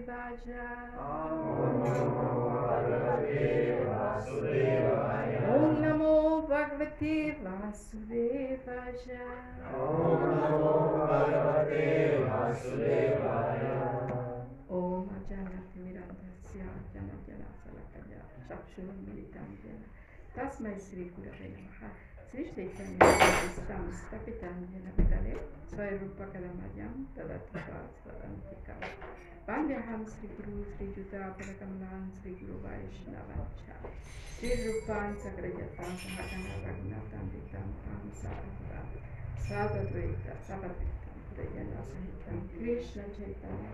ॐ नमो भगवते वासुदेवाय ॐ नमो भगवते वासुदेवाय ॐ तस्मै श्री नमः Slišite, sam kapitan je napisali svoje rupa kadamajam, tada tisastaram tikal. Vandeham Sri Guru Sri Juta Parakamlan Sri Guru Vaishnavacha Sri Rupan Sakrajatam Sahagana Raghunatam Vitam Tam Sarvata Sadhadvaita Sabhadvitam Pudayana Sahitam Krishna Chaitanya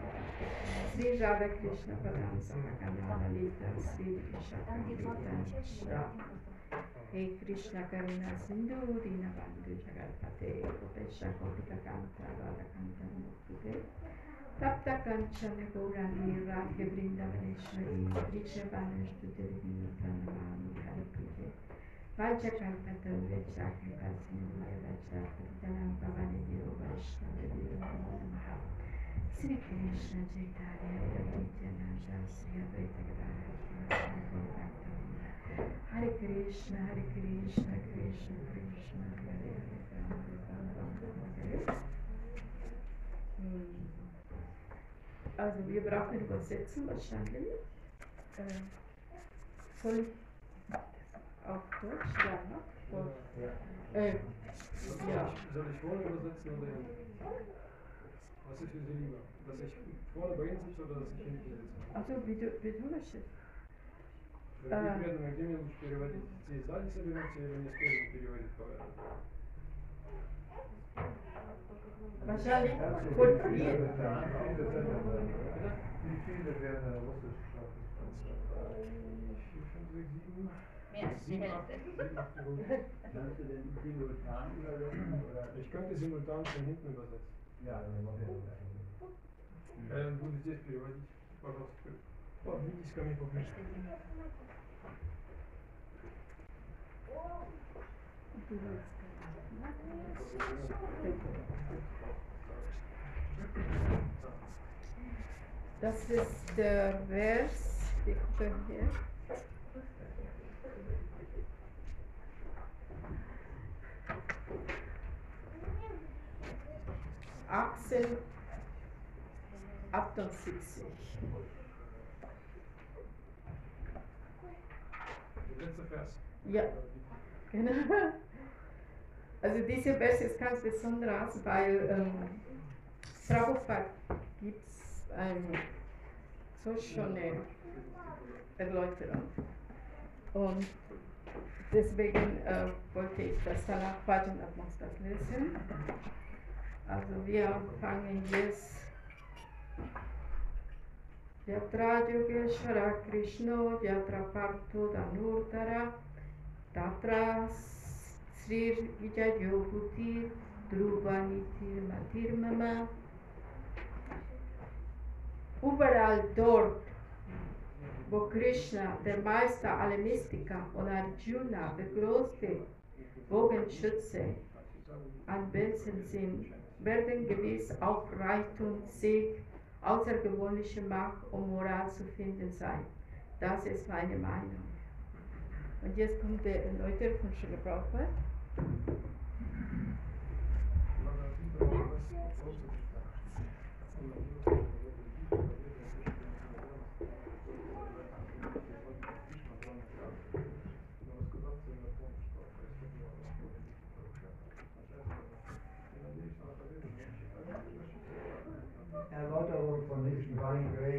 Sri Radha Krishna Padam Sahagana Lalita Sri Vishakam Vitam Shravam Hare Krishna Karuna Sindhu Dinabandhu Jagatpate Gopesha Gopika Kanta Radha Kanta Muktuke Tapta Kanchana Gaurani Radhe Vrindavaneshwari Vriksha Banashtute Vinotanamami Hare Krishna Vajakalpatam Vechakripa Sindhu Vajakalpatam Bhavani Deo Vaishnava Deo Namaha Sri Krishna Chaitanya Prabhu Jana Jasi Advaita Gadara Shri Krishna Hare Krishna, Hare Krishna, Krishna Krishna, Hare Hare, Hare. Hm. Also wir brauchen Übersetzung wahrscheinlich. Äh, soll auf Deutsch? Ja, ne? Deutsch. Äh, ja. Soll ich vorne übersetzen oder hinten? Was ist für Sie lieber? Dass ich vorne bei Ihnen sitze oder dass ich hinten sitze? Also wie du, wie du möchtest. Вы примерно где мне лучше переводить? Здесь сзади соберемся или мне спереди переводить поверх? Wahrscheinlich von mir. Wie viele werden Russisch sprechen? Vier, fünf, sechs, sieben. Mehr als die Sieben, acht, Hälfte. sieben, acht Minuten. Kannst du den simultan übersetzen? Oder? Ich könnte simultan von hinten übersetzen. Ja, dann machen wir das. Э, Буду здесь переводить. Пожалуйста, подвиньтесь ко мне поближе. Das ist der Vers, wir gucken hier. Achtzehn achtundsiebzig. Der letzte Vers. Ja, genau. Also dieser Vers ist ganz besonders, weil ähm, Prabhupada gibt eine so schöne Erläuterung. Und deswegen äh, wollte ich das Bhajan Atmos das lesen. Also wir fangen jetzt Yatra Yogeshwara Krishna Yatra Partho Vijayoguti Dhruvanitir Matirmama Überall dort, wo Krishna, der Meister aller Mystiker und Arjuna, der größte Bogenschütze, anwesend sind, werden gewiss auch Reichtum, Sieg, außergewöhnliche Macht und Moral zu finden sein. Das ist meine Meinung. Und jetzt kommt der Erläuterung von Schiller Prabhupada.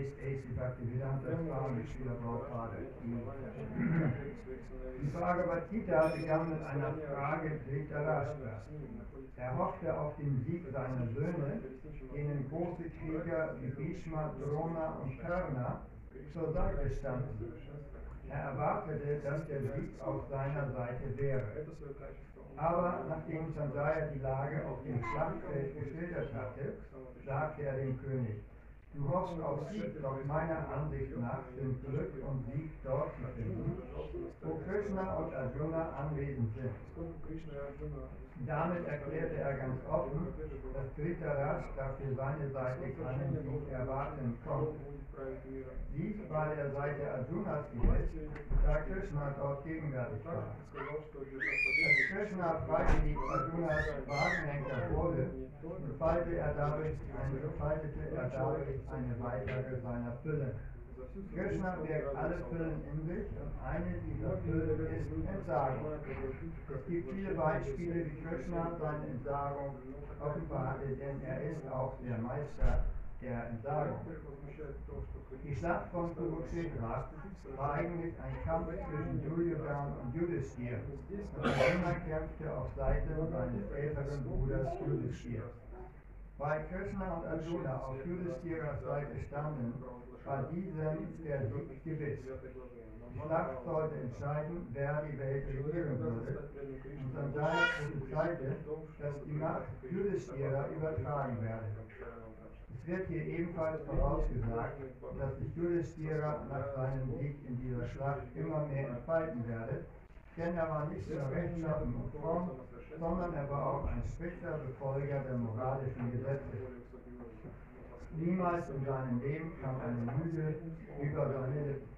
Divine Grace, A.C. Bhaktivedanta Swami Srila Prabhupada. Die Bhagavad Gita begann mit einer Frage Dhritarashtra. Er hoffte auf den Sieg seiner Söhne, denen große Krieger wie Bhishma, Drona und Karna zur Seite standen. Er erwartete, dass der Sieg auf seiner Seite wäre. Aber nachdem Sanjaya die Lage auf dem Schlachtfeld geschildert hatte, sagte er dem König, du hoffst auf Sieg, doch meiner Ansicht nach sind Glück und Sieg dort zu finden, wo Krishna und Arjuna anwesend sind. Damit erklärte er ganz offen, dass Dhritarashtra da für seine Seite keinen Sieg erwarten konnte. Dies war der Seite Arjunas gerecht, da Krishna dort gegenwärtig war. Als Krishna freiwillig Arjunas Wagenhänger wurde, entfaltete er dadurch eine weitere seiner Fülle. Krishna wirkt alle Füllen in sich und eine dieser Füllen ist Entsagung. Es gibt viele Beispiele, wie Krishna seine Entsagung offenbar hatte, denn er ist auch der Meister der Entsagung. Die Schlacht von Kurukshetra war eigentlich ein Kampf zwischen Duryodhan und Yudhisthira und Krishna kämpfte auf Seite seines älteren Bruders Yudhisthira. Weil Krishna und Arjuna auf Yudhisthiras Seite standen, war diesem der Sieg gewiss. Die Schlacht sollte entscheiden, wer die Welt regieren würde. Und von daher prophezeite, dass die Macht Yudhisthira übertragen werde. Es wird hier ebenfalls vorausgesagt, dass sich Yudhisthira nach seinem Sieg in dieser Schlacht immer mehr entfalten werde, denn er war nicht nur rechtschaffen und fromm, sondern er war auch ein strikter Befolger der moralischen Gesetze. Niemals in seinem Leben kam eine Lüge über seine Lippen.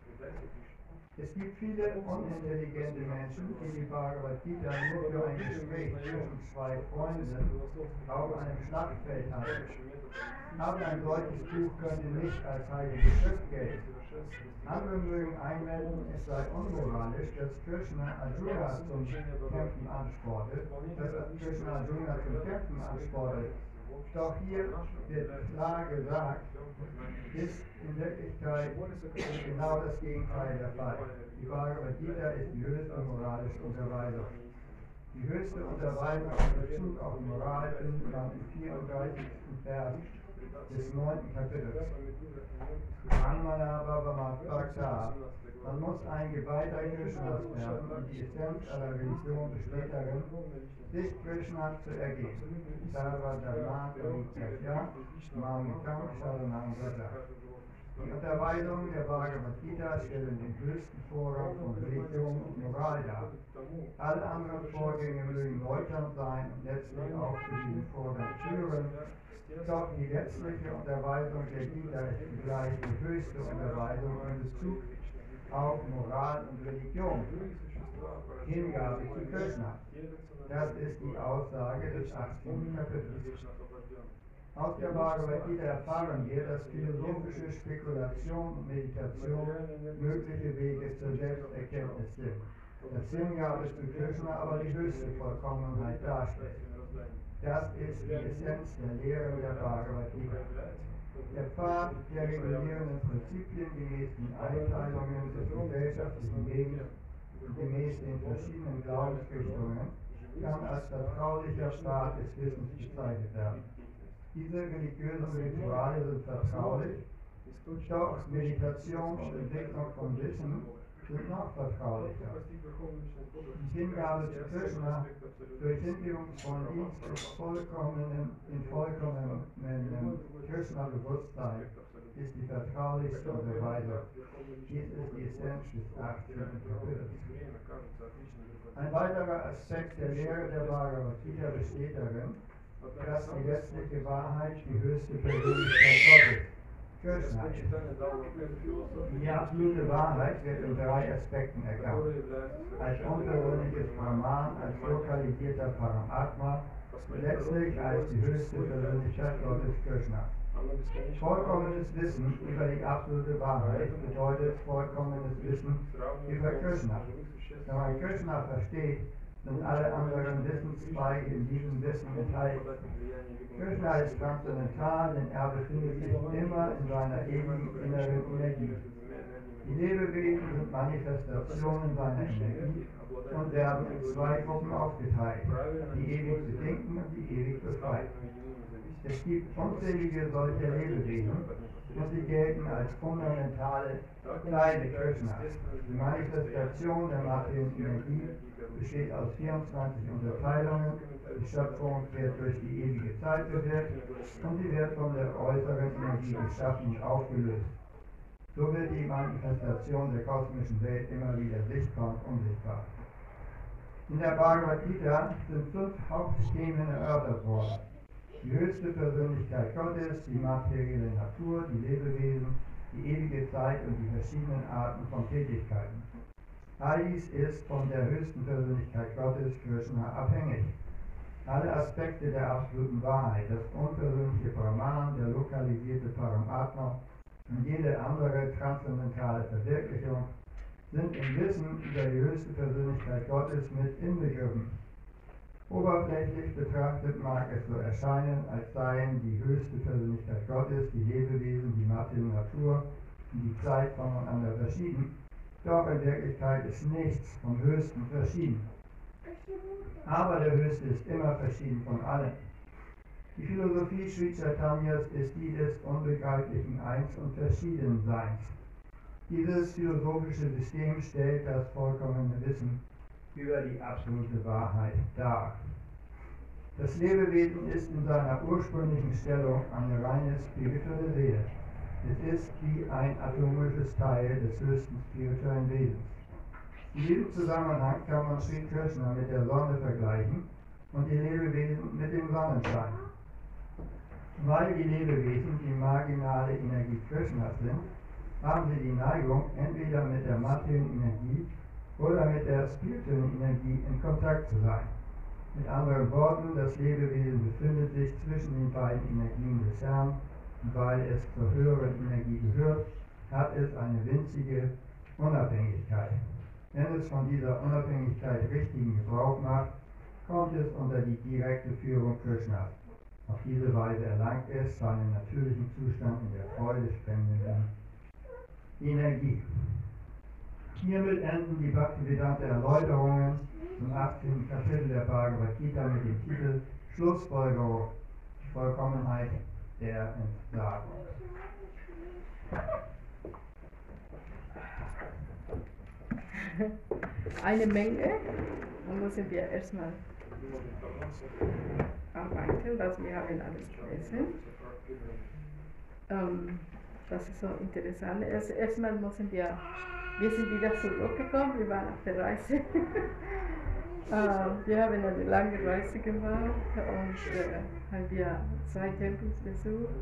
Es gibt viele unintelligente Menschen, die die Bhagavad Gita nur für ein Gespräch zwischen zwei Freunden auf einem Schlachtfeld halten. Aber ein solches Buch könnte nicht als heilige Schrift gelten. Andere mögen einwenden, es sei unmoralisch, dass Krishna Arjuna zum Kämpfen ansportet, dass Krishna Arjuna zum Kämpfen ansportet. Doch hier wird klar gesagt, ist in Wirklichkeit genau das Gegenteil der Fall. Die Bhagavad Gita ist die höchste moralische Unterweisung. Die höchste Unterweisung in Bezug auf Moral findet man im 34. Vers des 9. Kapitels. Brahmana Bhavamat Man muss ein Geweihter Krishnas werden und die Essenz aller Religion besteht darin, sich Krishna zu ergeben. Sarva Dharma Parityajya Mamikam Sharanam. Die Unterweisungen der Bhagavad Gita stellen den höchsten Vorrang von Religion und Moral dar. Alle anderen Vorgänge mögen läutern sein und letztlich auch zu diesem Vorgang führen, doch die letztliche Unterweisung der ist zugleich die höchste Unterweisung in Bezug auf Moral und Religion. Hingabe zu Krishna. Das ist die Aussage des 18. Kapitels. Aus der Bhagavad Gita erfahren wir, dass philosophische Spekulation und Meditation mögliche Wege zur Selbsterkenntnis sind. Dass Hingabe zu Krishna aber die höchste Vollkommenheit darstellt. Das ist die Essenz der Lehre der Bhagavad Gita. Der Pfad der regulierenden Prinzipien gemäß den Einteilungen des gesellschaftlichen Lebens und gemäß den verschiedenen Glaubensrichtungen kann als vertraulicher Pfad des Wissens bezeichnet werden. Diese religiösen Rituale sind vertraulich, doch Meditation und Entwicklung von Wissen sind noch vertraulicher. Die Hingabe zu Krishna durch hingebungsvollen Dienst des vollkommenen, in vollkommenen Krishna-Bewusstsein ist die vertraulichste Unterweisung. Dies ist die Essenz des 18. Kapitels. Ein weiterer Aspekt der Lehre der Bhagavad Gita besteht darin, dass die letztliche Wahrheit die höchste Persönlichkeit Gottes, Ist. Die absolute Wahrheit wird in drei Aspekten erkannt. Als unpersönliches Brahman, als lokalisierter Paramatma letztlich als die höchste Persönlichkeit Gottes Krishna. Vollkommenes Wissen über die absolute Wahrheit bedeutet vollkommenes Wissen über Krishna. Wenn man Krishna versteht, sind alle anderen Wissenszweige in diesem Wissen enthalten. Krishna ist transzendental, denn er befindet sich immer in seiner ewigen inneren Energie. Die Lebewesen sind Manifestationen seiner Energie und werden in zwei Gruppen aufgeteilt, die ewig bedingten und die ewig befreiten. Es gibt unzählige solcher Lebewesen und sie gelten als fundamentale kleine Krishnas. Die Manifestation der materiellen Energie besteht aus 24 Unterteilungen. Die Schöpfung wird durch die ewige Zeit bewirkt und sie wird von der äußeren Energie geschaffen und aufgelöst. so wird die Manifestation der kosmischen Welt immer wieder sichtbar und unsichtbar. In der Bhagavad Gita sind fünf Hauptthemen erörtert worden. Die höchste Persönlichkeit Gottes, die materielle Natur, die Lebewesen, die ewige Zeit und die verschiedenen Arten von Tätigkeiten. All dies ist von der höchsten Persönlichkeit Gottes, Krishna, abhängig. Alle Aspekte der absoluten Wahrheit, das unpersönliche Brahman, der lokalisierte Paramatma und jede andere transzendentale Verwirklichung sind im Wissen über die höchste Persönlichkeit Gottes mit inbegriffen. Oberflächlich betrachtet mag es so erscheinen, als seien die höchste Persönlichkeit Gottes, die Lebewesen, die materielle Natur und die Zeit voneinander verschieden. Doch in Wirklichkeit ist nichts vom Höchsten verschieden. Aber der Höchste ist immer verschieden von allen. Die Philosophie Sri Chaitanyas ist die des unbegreiflichen Eins und Verschiedenseins. Dieses philosophische System stellt das vollkommene Wissen über die absolute Wahrheit dar. Das Lebewesen ist in seiner ursprünglichen Stellung eine reine spirituelle Seele. Es ist wie ein atomisches Teil des höchsten spirituellen Wesens. In diesem Zusammenhang kann man Sri Krishna mit der Sonne vergleichen und die Lebewesen mit dem Sonnenschein. Weil die Lebewesen die marginale Energie Krishnas sind, haben sie die Neigung, entweder mit der materiellen Energie oder mit der spirituellen Energie in Kontakt zu sein. Mit anderen Worten, das Lebewesen befindet sich zwischen den beiden Energien des Herrn und weil es zur höheren Energie gehört, hat es eine winzige Unabhängigkeit. Wenn es von dieser Unabhängigkeit richtigen Gebrauch macht, kommt es unter die direkte Führung Krishnas. Auf diese Weise erlangt es seinen natürlichen Zustand in der Freude spendenden Energie. Hiermit enden die Bhaktivedanta Erläuterungen zum 18. Kapitel der Bhagavad Gita mit dem Titel Schlussfolgerung, Vollkommenheit der Entsagung. Eine Menge. Da müssen wir erstmal arbeiten, was wir haben alles gelesen. Ähm, das ist so interessant. Erst, erstmal müssen wir, wir sind wieder zurückgekommen, wir waren auf der Reise. äh, wir haben eine lange Reise gemacht und äh, haben wir zwei Tempels besucht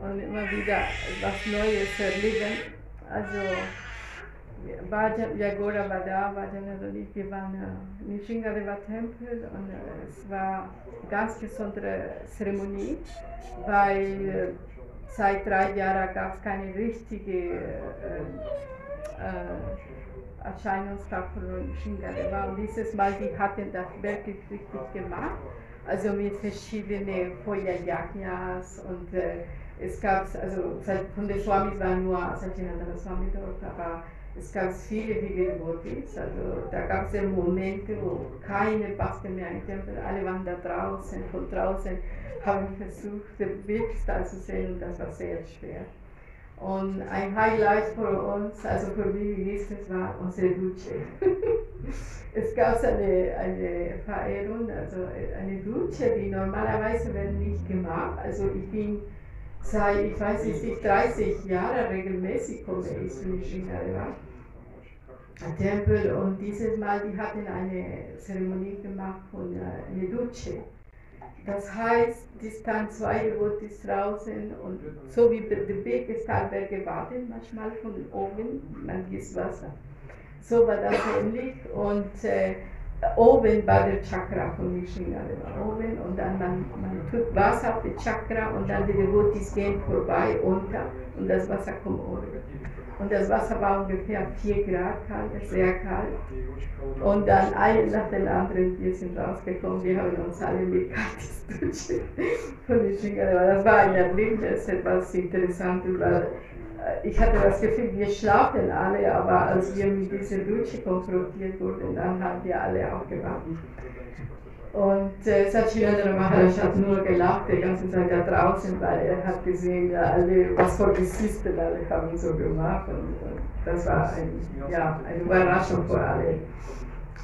und immer wieder was Neues erleben. Also Bhajan, Yagora war da, Bhajan und ich, wir waren äh, im Shingadeva Tempel und äh, es war eine ganz besondere Zeremonie, weil äh, seit drei Jahren gab es keine richtige äh, Erscheinungstag von Shingadeva und dieses Mal, die hatten das wirklich richtig gemacht, also mit verschiedenen Feuerjagnas und äh, es gab, also von den Swamis war nur Satyanandana Swami dort, aber es gab viele viele Devotees, also da gab es Momente, wo keine passte mehr im Tempel, alle waren da draußen, von draußen haben versucht, den zu sehen und das war sehr schwer. Und ein Highlight für uns, also für mich es war unsere Dusche. es gab eine, eine Verehrung, also eine Dusche, die normalerweise wird nicht gemacht. Also ich bin seit, ich weiß nicht, 30 Jahre regelmäßig komme ich zu Nishingarewa. Tempel und dieses Mal, die hatten eine Zeremonie gemacht von äh, eine Dusche. Das heißt, die standen zwei Devotees draußen und so wie der Weg ist halber gewartet, manchmal von oben, man gießt Wasser. So war das ähnlich und äh, oben war der Chakra von Nishinade oben und dann man, man tut Wasser auf die Chakra und dann die Devotees gehen vorbei unter und das Wasser kommt oben. Und das Wasser war ungefähr 4 Grad kalt, sehr kalt. Und dann eine nach den anderen, wir sind rausgekommen, wir haben uns alle mit kaltes Duschen von Nishinade. Das war ein Erlebnis, etwas Interessantes, weil ich hatte das Gefühl, wir schlafen alle, aber als wir mit dieser Dusche konfrontiert wurden, dann haben wir alle aufgewacht. Und äh, Satchilandra Maharaj hat nur gelacht die ganze Zeit da draußen, weil er hat gesehen, alle, was für Gesichter alle haben so gemacht. Und, und das war ein, ja, eine Überraschung für alle.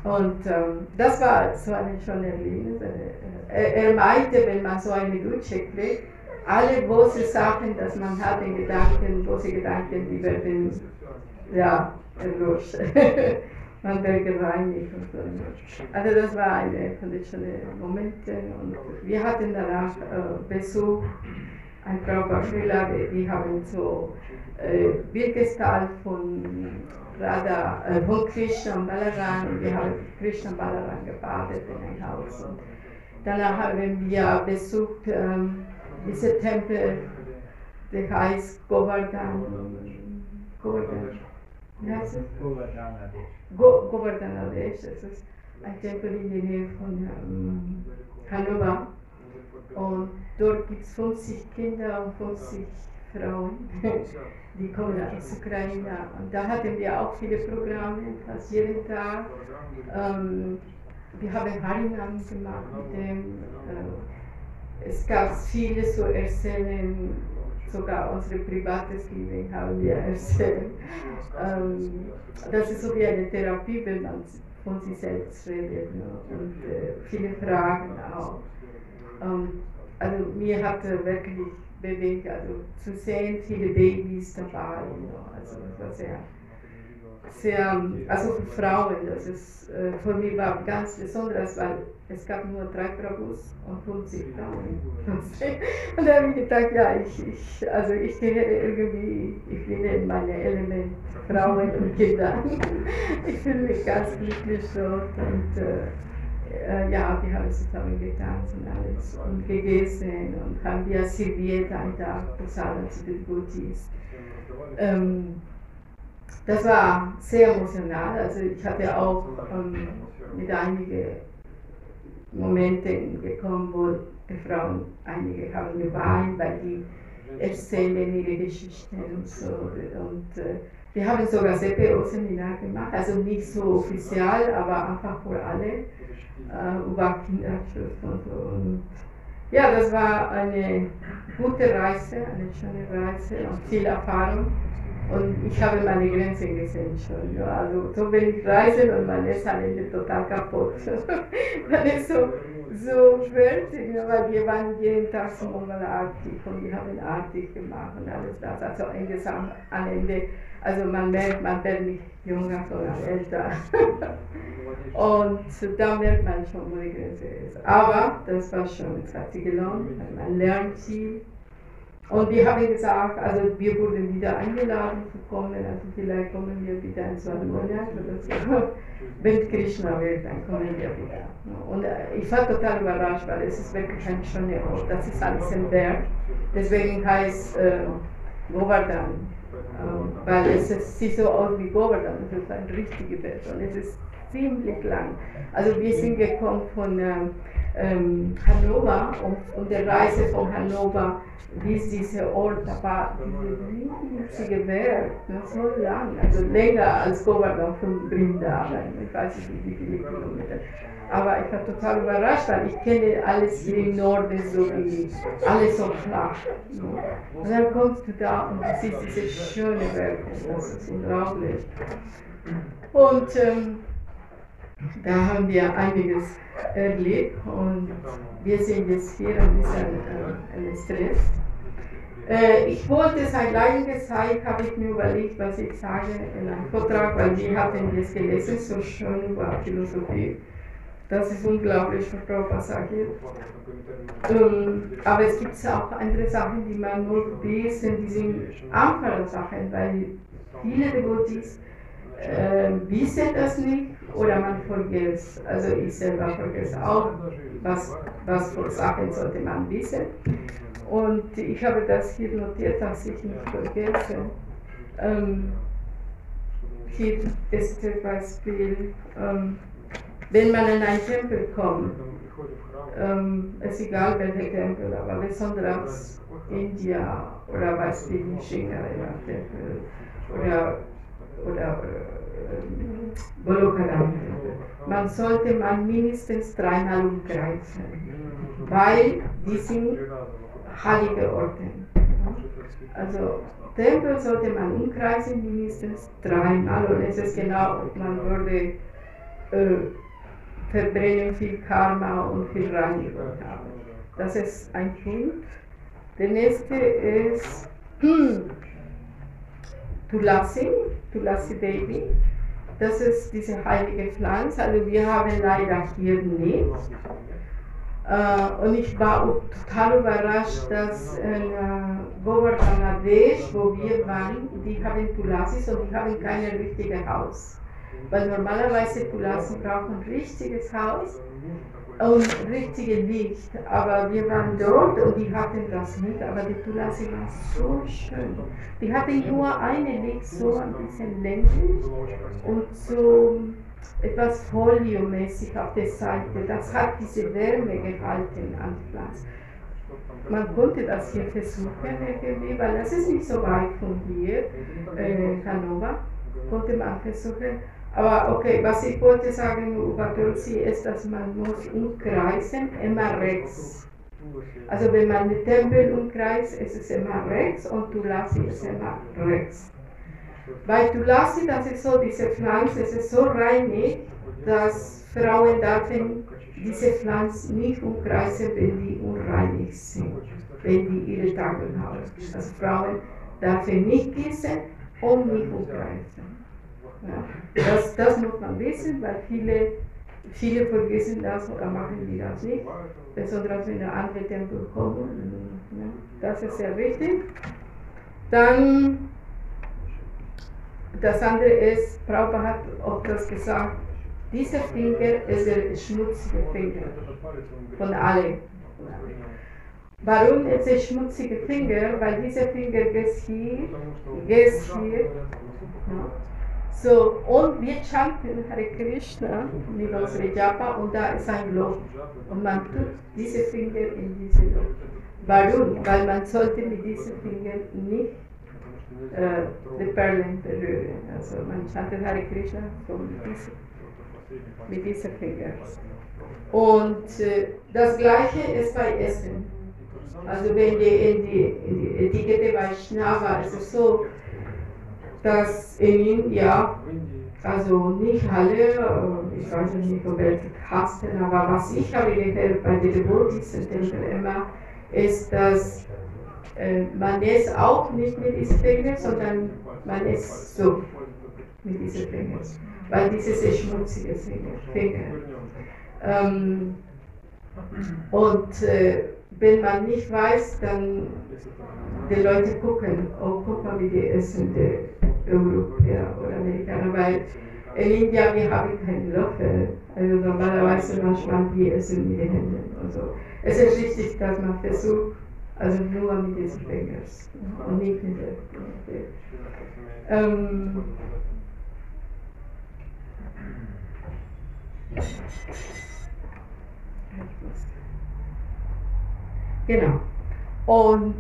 Und ähm, das war so ein schönes Erlebnis. Er, er meinte, wenn man so eine Dusche kriegt, alle große Sachen, dass man hat in Gedanken, große Gedanken, die werden ja erlöscht. man wird gereinigt und so. Also das war eine schönen Momente und wir hatten danach äh, Besuch ein Frau Baschwila, die, die haben so äh, Wirkestal von Radha, äh, von Krishna und Balaram und wir haben Krishna und Balaram gebadet in ein Haus. Und danach haben wir besucht ähm, diese Tempel, der heißt Govardhan. Govardhan. Wie heißt es? Govardhana Go Govardhana Desh. Das ist ein Tempel in der Nähe von ähm, Hannover. Und dort gibt es 50 Kinder und 50 Frauen, die kommen aus Ukraine. Und da hatten wir auch viele Programme, fast jeden Tag. Ähm, wir haben Harinam gemacht mit dem. Äh, es gab viele zu erzählen, sogar unsere privates Leben haben wir erzählt. Ähm, das ist so wie eine Therapie, wenn man von sich selbst redet ne? und äh, viele Fragen auch. Ähm, also mir hat wirklich bewegt, also zu sehen, viele Babys dabei. Ne? Also das war sehr, sehr, also für Frauen, das ist äh, für mich war ganz besonders, weil es gab nur drei Prabhus und 50 Frauen. Und da habe ich gedacht, ja, ich, ich, also ich gehöre irgendwie, ich bin in meine Element, Frauen und Kinder. Ich fühle mich ganz glücklich dort und äh, äh, ja, wir haben zusammen getanzt und alles und gegessen und haben wir serviert einen Tag Prasadam zu den Goutis. Ähm, das war sehr emotional, also ich hatte auch ähm, mit einigen Momenten gekommen, wo die Frauen, einige haben geweint, weil die erzählen ihre Geschichten und so. Und äh, wir haben sogar CPO-Seminar gemacht, also nicht so offiziell, aber einfach für alle, äh, über Kinderschutz und so. Und ja, das war eine gute Reise, eine schöne Reise und viel Erfahrung. Und ich habe meine Grenzen gesehen schon. Ja. Also so wenn ich reise und man ist am Ende total kaputt. man ist so, so schwierig, ja, weil wir waren jeden Tag so artig und wir haben artig gemacht und alles das. Also insgesamt am Ende, also man merkt, man wird nicht jünger, sondern älter. und da merkt man schon, wo die Grenze ist. Aber das war schon, es hat sich gelohnt, man lernt viel. Und wir haben gesagt, also wir wurden wieder eingeladen zu kommen, also vielleicht kommen wir wieder in zwei Monaten oder so. Wenn Krishna will, dann kommen wir wieder. Und äh, ich war total überrascht, weil es ist wirklich ein schöner Ort. Das ist alles im Berg. Deswegen heißt äh, Govardhan. Äh, weil es sieht so aus wie Govardhan, es ist ein richtiger Berg und es ist ziemlich lang. Also wir sind gekommen von ähm, Hannover und, und der Reise von Hannover bis dieser Ort, da war diese riesige Berg, so lang, also länger als Govardhan von Brindavan, ich weiß nicht wie viele Kilometer. Aber ich war total überrascht, weil ich kenne alles hier im Norden so wie, alles so flach. Und dann kommst du da und du siehst diese schöne Berge, das ist unglaublich. Und ähm, da haben wir einiges erlebt und wir sind jetzt hier ein bisschen äh, Stress. Äh, ich wollte seit einiger Zeit, habe ich mir überlegt, was ich sage in einem Vortrag, weil wir hatten jetzt gelesen, so schön über Philosophie. Das ist unglaublich, was Prabhupada sagt. Ähm, aber es gibt auch andere Sachen, die man nur wissen, die sind einfache Sachen, weil viele Devotees äh, wissen das nicht oder man vergisst. Also ich selber vergesse auch, was, was für Sachen sollte man wissen. Und ich habe das hier notiert, dass ich nicht vergesse. Ähm, hier ist zum Beispiel, ähm, wenn man in einen Tempel kommt, ähm, ist egal welcher Tempel, aber besonders India oder was wie China Tempel oder oder äh. Man sollte man mindestens dreimal umkreisen, weil die sind heilige Orte. Also Tempel sollte man umkreisen mindestens dreimal und es ist genau, man würde äh, verbrennen viel Karma und viel Reinigung haben. Das ist ein Punkt. Der nächste ist hm, Tulasi, Tulasi Devi. Das ist diese heilige Pflanze. Also wir haben leider hier nicht. Äh, und ich war total überrascht, dass in äh, Govardhanadesh, wo wir waren, die haben Tulasis und die haben kein richtiges Haus. Weil normalerweise Tulasi brauchen ein richtiges Haus und richtige Licht. Aber wir waren dort und die hatten das nicht. Aber die Tulasi war so schön. Die hatten nur eine Licht, so ein bisschen länglich und so etwas foliomäßig auf der Seite. Das hat diese Wärme gehalten an Platz. Man konnte das hier versuchen irgendwie, weil das ist nicht so weit von hier, äh, Hannover, konnte man versuchen. Aber okay, was ich wollte sagen über Tulsi ist, dass man muss umkreisen, immer rechts. Also wenn man den Tempel umkreist, ist es immer rechts und Tulasi ist immer rechts. Bei Tulasi, das ist so, diese Pflanze, es ist so reinig, dass Frauen dürfen diese Pflanze nicht umkreisen, wenn die unreinig sind, wenn die ihre Tage haben. Also Frauen dürfen nicht gießen und nicht umkreisen. Ja, das, das muss man wissen, weil viele, viele vergessen das oder machen die das nicht, besonders wenn der andere Tempel kommt. Ja, das ist sehr wichtig. Dann das andere ist, Prabhupada hat auch das gesagt, dieser Finger ist der schmutzige Finger von allen. Warum ist der schmutzige Finger? Weil dieser Finger geht hier, geht hier. So, und wir chanten Hare Krishna mit unserem Japa und da ist ein Loch. Und man tut diese Finger in diese Loch. Warum? Weil man sollte mit diesem Finger nicht äh, die Perlen berühren. Also man chantet Hare Krishna so mit diesem, mit diesem Finger. Und äh, das gleiche ist bei Essen. Also wenn die in die, in die Etikette bei Schnava es so, dass in India, also nicht alle, ich weiß nicht, ob welche Kasten, aber was ich habe gehört bei den Devotees immer, ist, dass äh, man ist auch nicht mit diesen Fingern, sondern man ist so mit diesen Fingern, weil dieses ist schmutzige Finger. Ähm, und äh, wenn man nicht weiß, dann die Leute gucken, oh, guck mal, wie die essen, die Europäer oder Amerikaner, weil in Indien wir haben keinen Löffel. Also normalerweise manchmal wir essen mit den Händen und so. Es ist wichtig, dass man versucht, also nur mit diesen Fingern und nicht mit der. Ähm, Genau. Und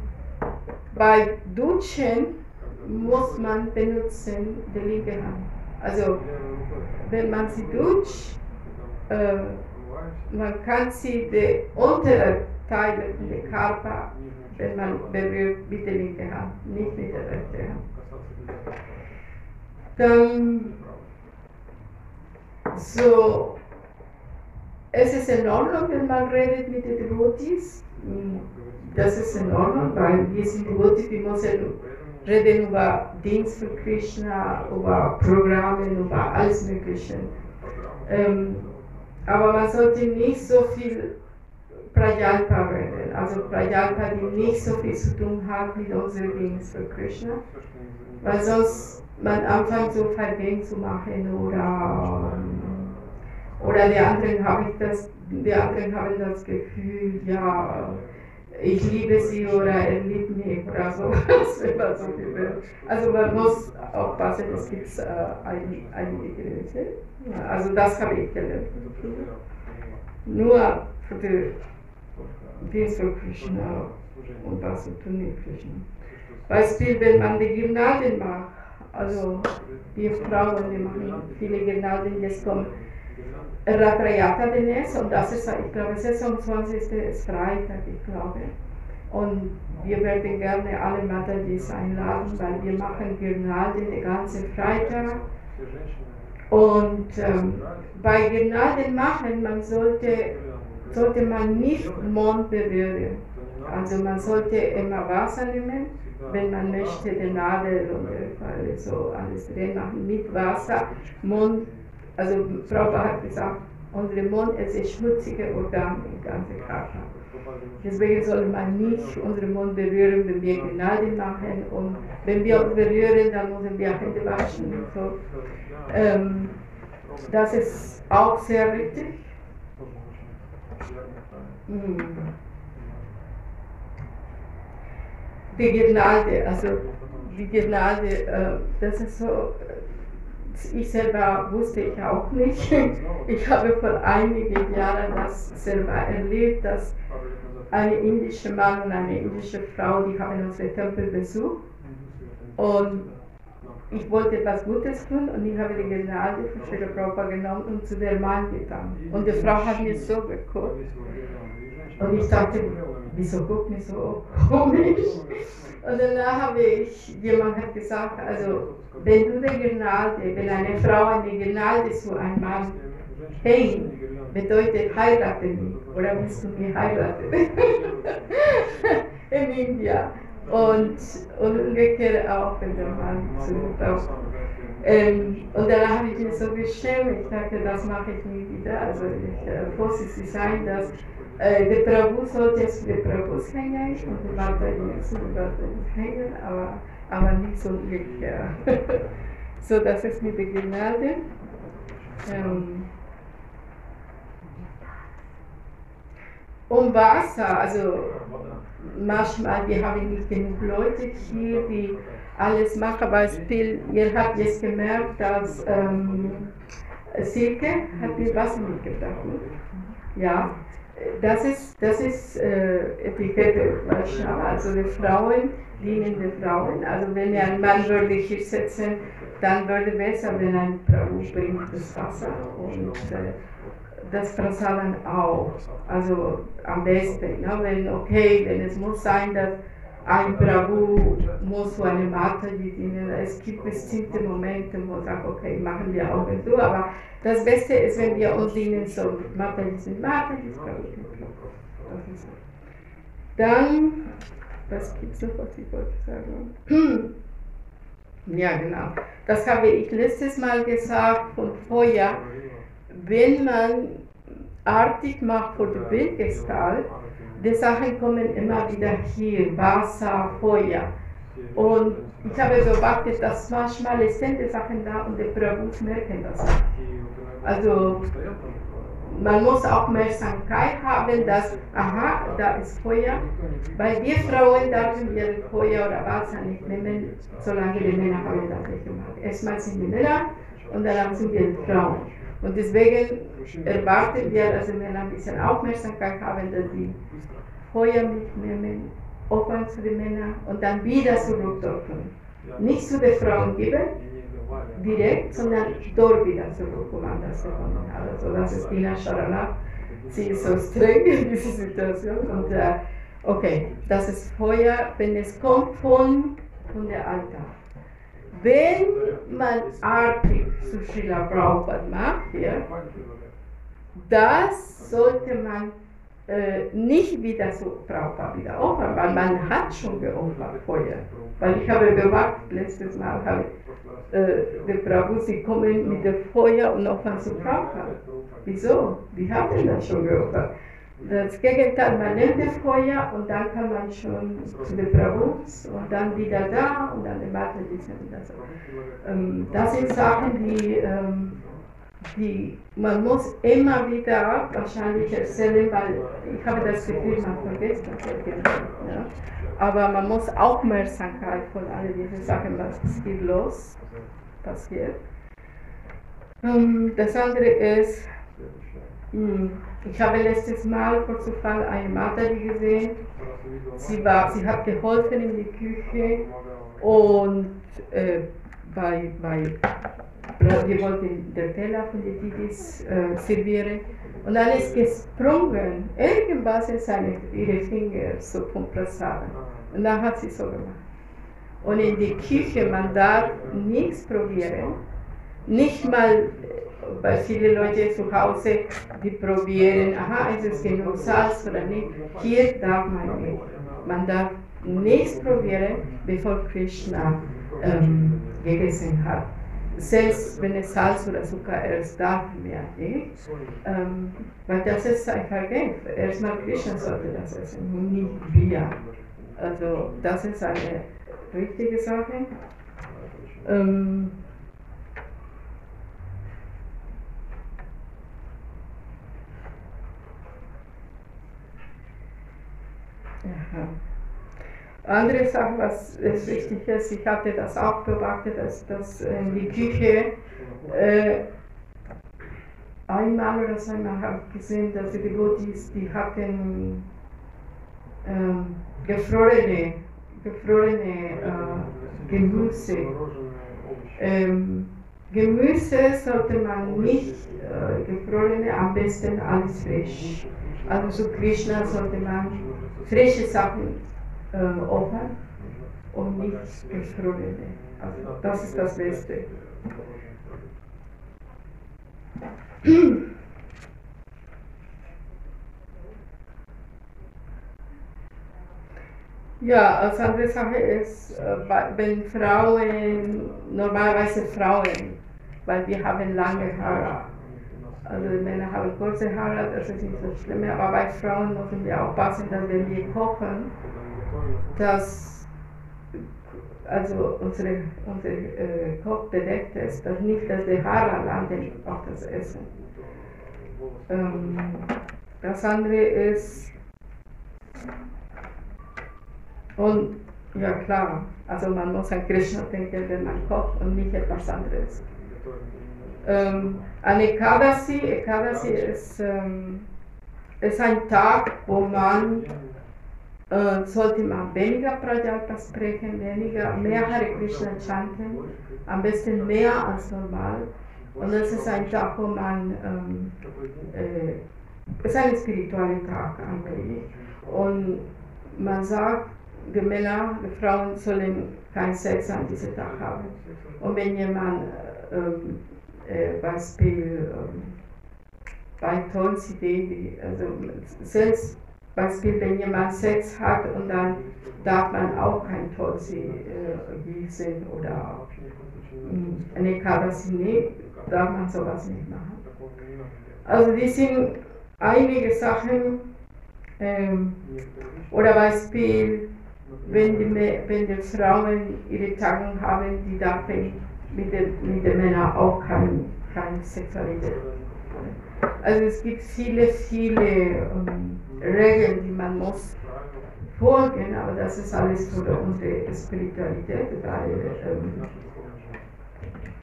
bei Duschen muss man benutzen die linke Hand. Also wenn man sie duscht, äh, man kann sie die untere Teile des Körper, wenn man berührt, mit der linken Hand, nicht mit der rechten Hand. Dann so, es ist in Ordnung, wenn man redet mit den Devotees. Das ist in Ordnung, weil wir sind Devotees, wir müssen reden über Dienst für Krishna, über Programme, über alles Mögliche. Ähm, aber man sollte nicht so viel Prajalpa reden, also Prajalpa, die nicht so viel zu tun hat mit unserem Dienst für Krishna, weil sonst man anfängt so vergehen zu machen oder oder die anderen haben das, die anderen haben das Gefühl, ja ich liebe sie oder er liebt mich oder so. Also man muss aufpassen, es gibt äh, einige Grenzen. Also das habe ich gelernt. Nur für die Dienst Krishna und was zu tun mit Krishna. Beispiel, wenn man die Gymnasien macht, also die Frauen, die machen viele Gymnasien, jetzt kommt Ratrayata Dines und das ist, ich glaube, 26. ist Freitag, ich glaube. Und wir werden gerne alle Matalis einladen, weil wir machen Girnalden den ganzen Freitag. Und ähm, bei Girnalden machen, man sollte, sollte man nicht Mond berühren. Also man sollte immer Wasser nehmen, wenn man möchte, die Nadel und so alles drin machen mit Wasser. Mund, also Frau hat gesagt, unsere Mund ist ein schmutziger Organ im ganzen Körper. Deswegen soll man nicht unseren Mund berühren, wenn wir Gnade machen. Und wenn wir uns berühren, dann müssen wir Hände waschen. Und so. Ähm, das ist auch sehr wichtig. Hm. Die Gnade, also die Gnade, äh, das ist so, ich selber wusste ich auch nicht. Ich habe vor einigen Jahren das selber erlebt, dass ein indischer Mann und eine indische Frau, die haben unseren Tempel besucht und ich wollte etwas Gutes tun und ich habe die Gnade von Sri Prabhupada genommen und zu der Mann getan. Und die Frau hat mir so geguckt und ich dachte, wieso guckt mich so komisch? Und danach habe ich, jemand hat gesagt, also wenn du die Gnade, wenn eine Frau eine Gnade zu einem Mann hängt, bedeutet heirate mich oder willst du mich heiraten? In India. Und, und umgekehrt auch, wenn der Mann zu. Ähm, und dann habe ich mich so geschämt, ich dachte, das mache ich nie wieder. Also ich äh, vorsichtig sein, dass der Prabhu sollte zu den Prabhus hängen und die den Mataji hängen, aber, aber nicht so umgekehrt. so, das ist mit der Gnade. Ähm, um Wasser, also manchmal, wir haben nicht genug Leute hier, die alles machen. Beispiel, ihr habt jetzt gemerkt, dass ähm, Silke hat mir Wasser mitgebracht. Ne? Ja, das ist, das ist äh, Etikette manchmal. Also die Frauen dienen den Frauen. Also wenn ein Mann würde hier sitzen, dann würde besser, wenn ein Frau bringt das Wasser und äh, das Prasadan auch. Also am besten, ne? wenn okay, wenn es muss sein, dass ein Prabhu muss so eine Mataji dienen. Es gibt bestimmte Momente, wo man sagt, okay, machen wir auch so, aber das Beste ist, wenn wir uns dienen, so Mataji sind Mataji, Prabhu sind Prabhu. Dann, was gibt es noch, was ich wollte sagen? Ja, genau. Das habe ich letztes Mal gesagt von vorher. Wenn man artig macht vor der Bildgestalt, die Sachen kommen immer wieder hier, Wasser, Feuer. Und ich habe beobachtet, dass manchmal sind die Sachen da und die Prabhus merken das. Also man muss Aufmerksamkeit haben, dass, aha, da ist Feuer. Bei wir Frauen dürfen wir Feuer oder Wasser nicht nehmen, solange die Männer haben das nicht gemacht. Erstmal sind die Männer und danach sind wir Frauen. Und deswegen erwarten wir, dass die Männer ein bisschen Aufmerksamkeit haben, dass sie Feuer mitnehmen, opfern zu den Männern und dann wieder zurück dürfen. Nicht zu den Frauen geben, direkt, sondern dort wieder zurück, wo man das gefunden hat. Also das ist Dina Sharana. Sie ist so streng in dieser Situation. Und äh, okay, das ist Feuer, wenn es kommt von, von der Altar. Wenn man artig zu Srila Prabhupada macht, hier, das sollte man äh, nicht wieder so Prabhupada wieder opfern, weil man hat schon geopfert vorher. Weil ich habe bewacht, letztes Mal habe ich äh, die Prabhu, sie kommen mit dem Feuer und opfern zu Prabhupada. Wieso? Die haben das schon geopfert. Das Gegenteil, man nimmt das Feuer und dann kann man schon zu den Prabhus und dann wieder da und dann warten die sind das. Ähm, das sind Sachen, die, ähm, die man muss immer wieder wahrscheinlich erzählen, weil ich habe das Gefühl, man vergisst das. Ja? Aber man muss Aufmerksamkeit von all diesen Sachen, was hier los, passiert. Ähm, das andere ist, ich habe letztes Mal vor Zufall eine Mataji gesehen. Sie, war, sie hat geholfen in die Küche und äh, bei, bei, wir wollten den Teller von den Titis äh, servieren. Und dann ist gesprungen, irgendwas in seine, ihre Finger so vom Prasad. Und dann hat sie so gemacht. Und in die Küche, man darf nichts probieren, nicht mal weil viele Leute zu Hause, die probieren, aha, ist es genug Salz oder nicht. Hier darf man nicht. Man darf nichts probieren, bevor Krishna ähm, gegessen hat. Selbst wenn es Salz oder Zucker ist, darf mehr nicht. Ähm, weil das ist ein Vergehen. Erstmal Krishna sollte das essen nicht wir. Also das ist eine richtige Sache. Ähm, Aha. Andere Sache, was wichtig ist, ich hatte das auch beobachtet, dass, dass in die Küche äh, einmal oder zweimal habe ich gesehen, dass die Devotees, die hatten ähm, gefrorene, gefrorene äh, Gemüse. Ähm, Gemüse sollte man nicht äh, gefrorene, am besten alles frisch. Also zu Krishna sollte man frische Sachen äh, opfern und nicht gefrorene. Also das ist das Beste. Ja, als andere Sache ist, äh, wenn Frauen, normalerweise Frauen, weil wir haben lange Haare, also die Männer haben kurze Haare, das ist nicht so schlimm, aber bei Frauen müssen wir aufpassen, dass wenn wir kochen, dass also unsere, unser äh, Kopf bedeckt ist, dass nicht, dass die Haare landen auf das Essen. Ähm, das andere ist, und ja klar, also man muss an Krishna denken, wenn man kocht und nicht etwas anderes. Ähm, an Ekadasi, ist, ähm, ist ein Tag, wo man äh, sollte man weniger Prajalpa sprechen, weniger, mehr Hare Krishna chanten, am besten mehr als normal. Und das ist ein Tag, wo man, ähm, äh, es ist ein spiritueller Tag eigentlich. Und man sagt, die Männer, die Frauen sollen keinen Sex an diesem Tag haben. Und wenn jemand, äh, Beispiel, ähm, bei Tulsi Devi, also selbst Beispiel, wenn jemand Sex hat und dann darf man auch kein äh, gießen oder äh, eine Kadasine, darf man sowas nicht machen. Also die sind einige Sachen, ähm, oder Beispiel, wenn die, wenn die Frauen ihre Tage haben, die dürfen mit den, mit den Männern auch keine kein Sexualität. Also es gibt viele, viele ähm, Regeln, die man muss folgen, aber das ist alles für unsere Spiritualität, weil ähm,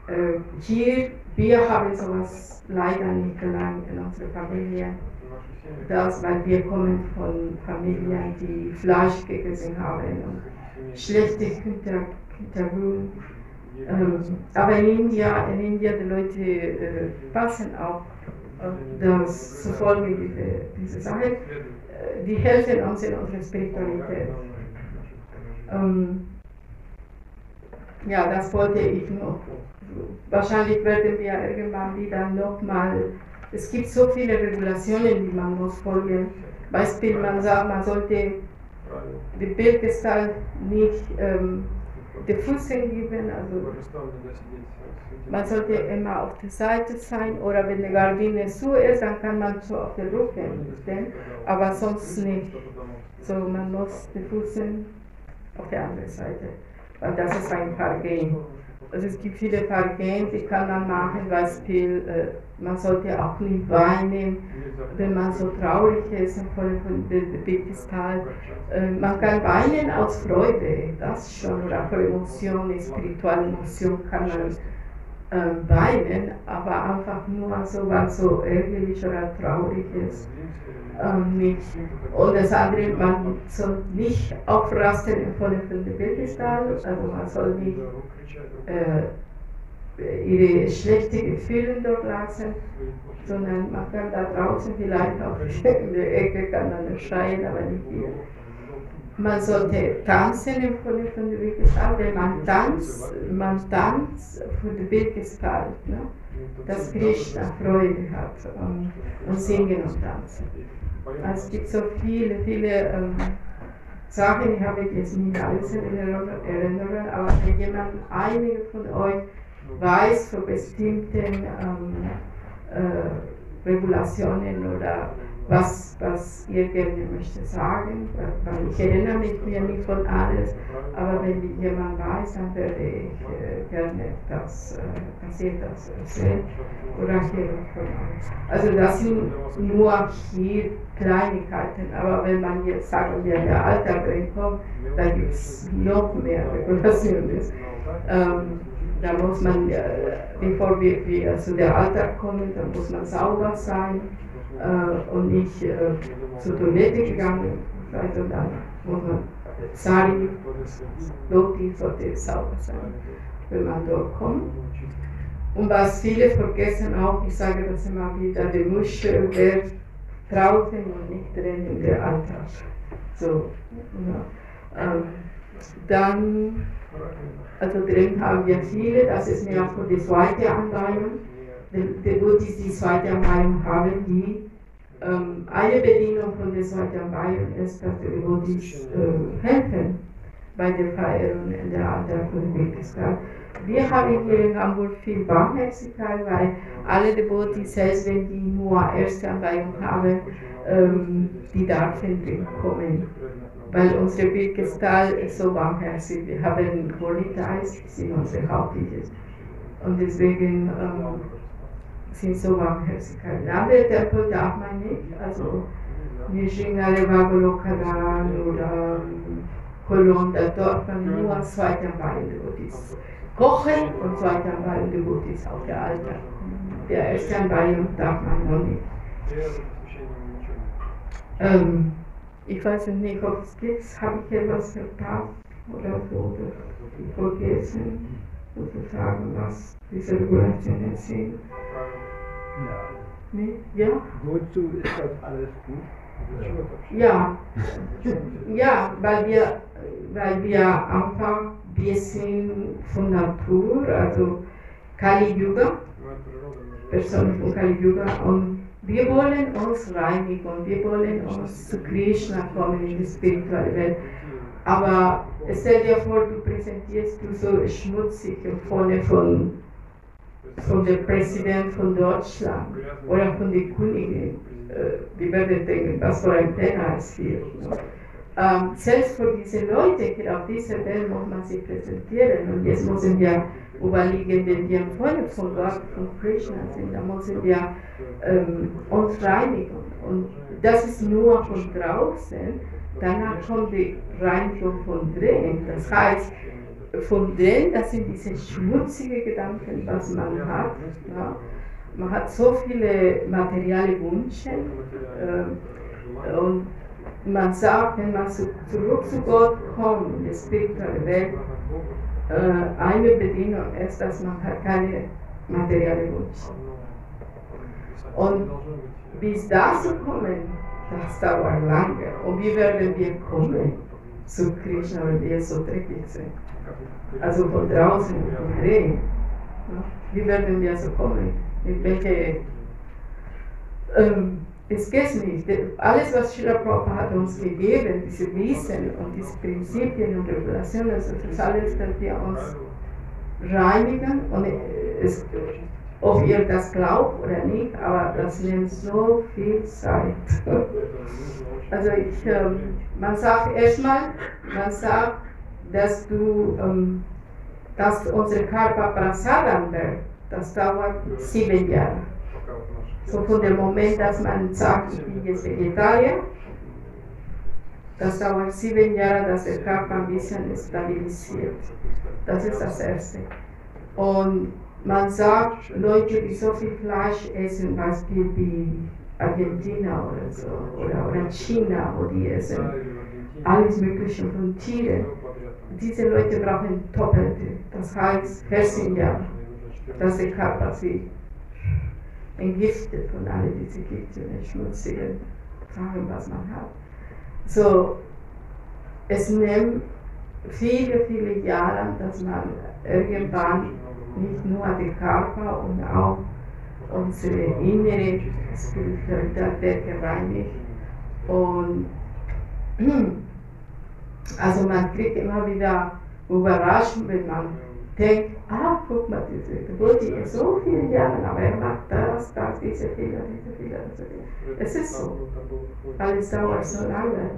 äh, hier, wir haben sowas leider nicht gelernt in unserer Familie. Das, weil wir kommen von Familien, die Fleisch gegessen haben und schlechte Hintergrund. Ähm, aber in India, in India die Leute äh, passen auch das zu folgen, diese, diese Sache, äh, die helfen uns in unserer Spiritualität. Ähm, ja, das wollte ich noch. Wahrscheinlich werden wir irgendwann wieder nochmal, es gibt so viele Regulationen, die man muss folgen. Beispiel, man sagt, man sollte die Bildgestalt nicht ähm, die Füße geben, also man sollte immer auf der Seite sein oder wenn die Gardine zu ist, dann kann man so auf den Rücken stehen, aber sonst nicht. So, man muss die Füße auf der anderen Seite, weil das ist ein Vergehen. Also es gibt viele die kann man machen, Beispiel, äh, man sollte auch nicht weinen, wenn man so traurig ist und von dem Biblistal. Äh, man kann weinen aus Freude, das schon, oder vor Emotionen, spirituelle Emotion kann man äh, weinen, aber einfach nur so, was so ärgerlich oder traurig ist, ähm, nicht. Und das andere, man soll nicht aufrasten im Falle von der Bildestal, also man soll nicht äh, ihre schlechten Gefühle dort lassen, sondern man kann da draußen vielleicht auch in der Ecke kann man schreien, aber nicht hier. Man sollte tanzen im Falle von der Bildgestalt, wenn man tanzt, man tanzt für die Bildgestalt, ne? dass Krishna Freude hat und, und singen und tanzen. Also es gibt so viele, viele ähm, Sachen, ich habe jetzt nicht alles in Erinnerung, aber wenn jemand, einige von euch weiß von bestimmten ähm, äh, Regulationen oder was, was ihr gerne möchte sagen, weil ich erinnere mich mir nicht von alles, aber wenn jemand weiß, dann würde ich äh, gerne das, äh, dass ihr das erzählt oder hören von euch. Also das sind nur hier Kleinigkeiten, aber wenn man jetzt sagen wir der Alltag reinkommt, dann gibt es noch mehr Regulationen. Ähm, da muss man, äh, bevor wir, wir zu der Alltag kommen, dann muss man sauber sein äh, und nicht äh, zur Toilette gegangen sein, sondern muss man Sari, Loti sollte sauber sein, wenn man dort kommt. Und was viele vergessen auch, ich sage das immer wieder, die Muschel wird draußen und nicht drin in der Alltag. So, ja. ähm, dann, also drin haben wir viele, das ist mehr für die zweite Anleitung. Die, die zweite Anleitung haben, die ähm, eine Bedingung von der zweiten Anleitung ist, dass die Buddhis äh, helfen bei der Feierung der Alter von Wirklichkeit. Wir haben hier in Hamburg viel Barmherzigkeit, weil alle Devotis, selbst wenn die nur erste Anleitung haben, ähm, die dürfen kommen weil unsere Bildgestalt ist so barmherzig. Wir haben Qualitäts, sind unsere Hauptliches. Und deswegen ähm, sind so Barmherzigkeit. In anderen Tempel darf man nicht. Also alle Vagolokaran oder Kolon, da darf man nur zweiter Wein Devotis. Kochen und zweiter Wein Devotis auf der Altar. Der erste Wein darf man noch nicht. Ähm, ich weiß nicht, ob es gibt, habe ich etwas verpasst oder so, vergessen, sozusagen, was diese Regulationen sind. Ja. Nee? Ja? Wozu ist das alles gut? Ja, ja, weil wir, weil wir einfach, wir sind von Natur, also Kali Yuga, Personen von Kali Yuga und wir wollen uns reinigen, wir wollen uns zu Krishna kommen in die spirituelle Welt. Aber stell dir vor, du präsentierst du so schmutzig im Vorne von, von dem Präsident von Deutschland oder von der Königin. Äh, die werden denken, was für ein Penner ist hier. Ähm, selbst für diese Leute hier auf dieser Welt muss man sich präsentieren. Und jetzt müssen wir überlegen, wenn wir Feuer von Gott, von Krishna sind, dann müssen wir ähm, uns reinigen. Und das ist nur von draußen. Danach kommt die Reinigung von drin. Das heißt, von drin, das sind diese schmutzigen Gedanken, was man hat. Ja. Man hat so viele materielle Wünsche. Äh, und man sagt, wenn man zu, zurück zu Gott kommt, in die spirituelle Welt, äh, eine Bedingung ist, dass man hat keine materielle Wünsche. Und bis dazu kommen, das dauert lange. Und wie werden wir kommen zu Krishna, wenn wir so dreckig sind? Also von draußen, von drin. Wie werden wir so kommen? In welche ähm, es geht nicht. Alles, was Srila Prabhupada hat uns gegeben, diese Wissen und diese Prinzipien und Regulationen, das ist alles, dass wir uns reinigen. Und es, ob ihr das glaubt oder nicht, aber das nimmt so viel Zeit. Also ich, ähm, man sagt erstmal, man sagt, dass du, ähm, dass unser Körper Prasadam wird. Das dauert sieben Jahre. So von dem Moment, dass man sagt, ich bin jetzt Vegetarier, das dauert sieben Jahre, dass der Körper ein bisschen stabilisiert. Das ist das Erste. Und man sagt, Leute, die so viel Fleisch essen, Beispiel wie Argentina oder so, oder, oder China, wo die essen alles Mögliche von Tieren, diese Leute brauchen Doppelte. Das heißt, Herzinjahr, dass der Körper sich entgiftet von all diesen Giften, schmutzigen Sachen, was man hat. So, es nimmt viele, viele Jahre, dass man irgendwann nicht nur den Körper und auch unsere innere Spiritualität wird gereinigt. Und also man kriegt immer wieder Überraschung, wenn man denkt, ah, guck mal, diese die ist so viele Jahre, aber er macht das, das, diese Fehler, diese Fehler, diese Fehler. Es ist so, weil es dauert so lange,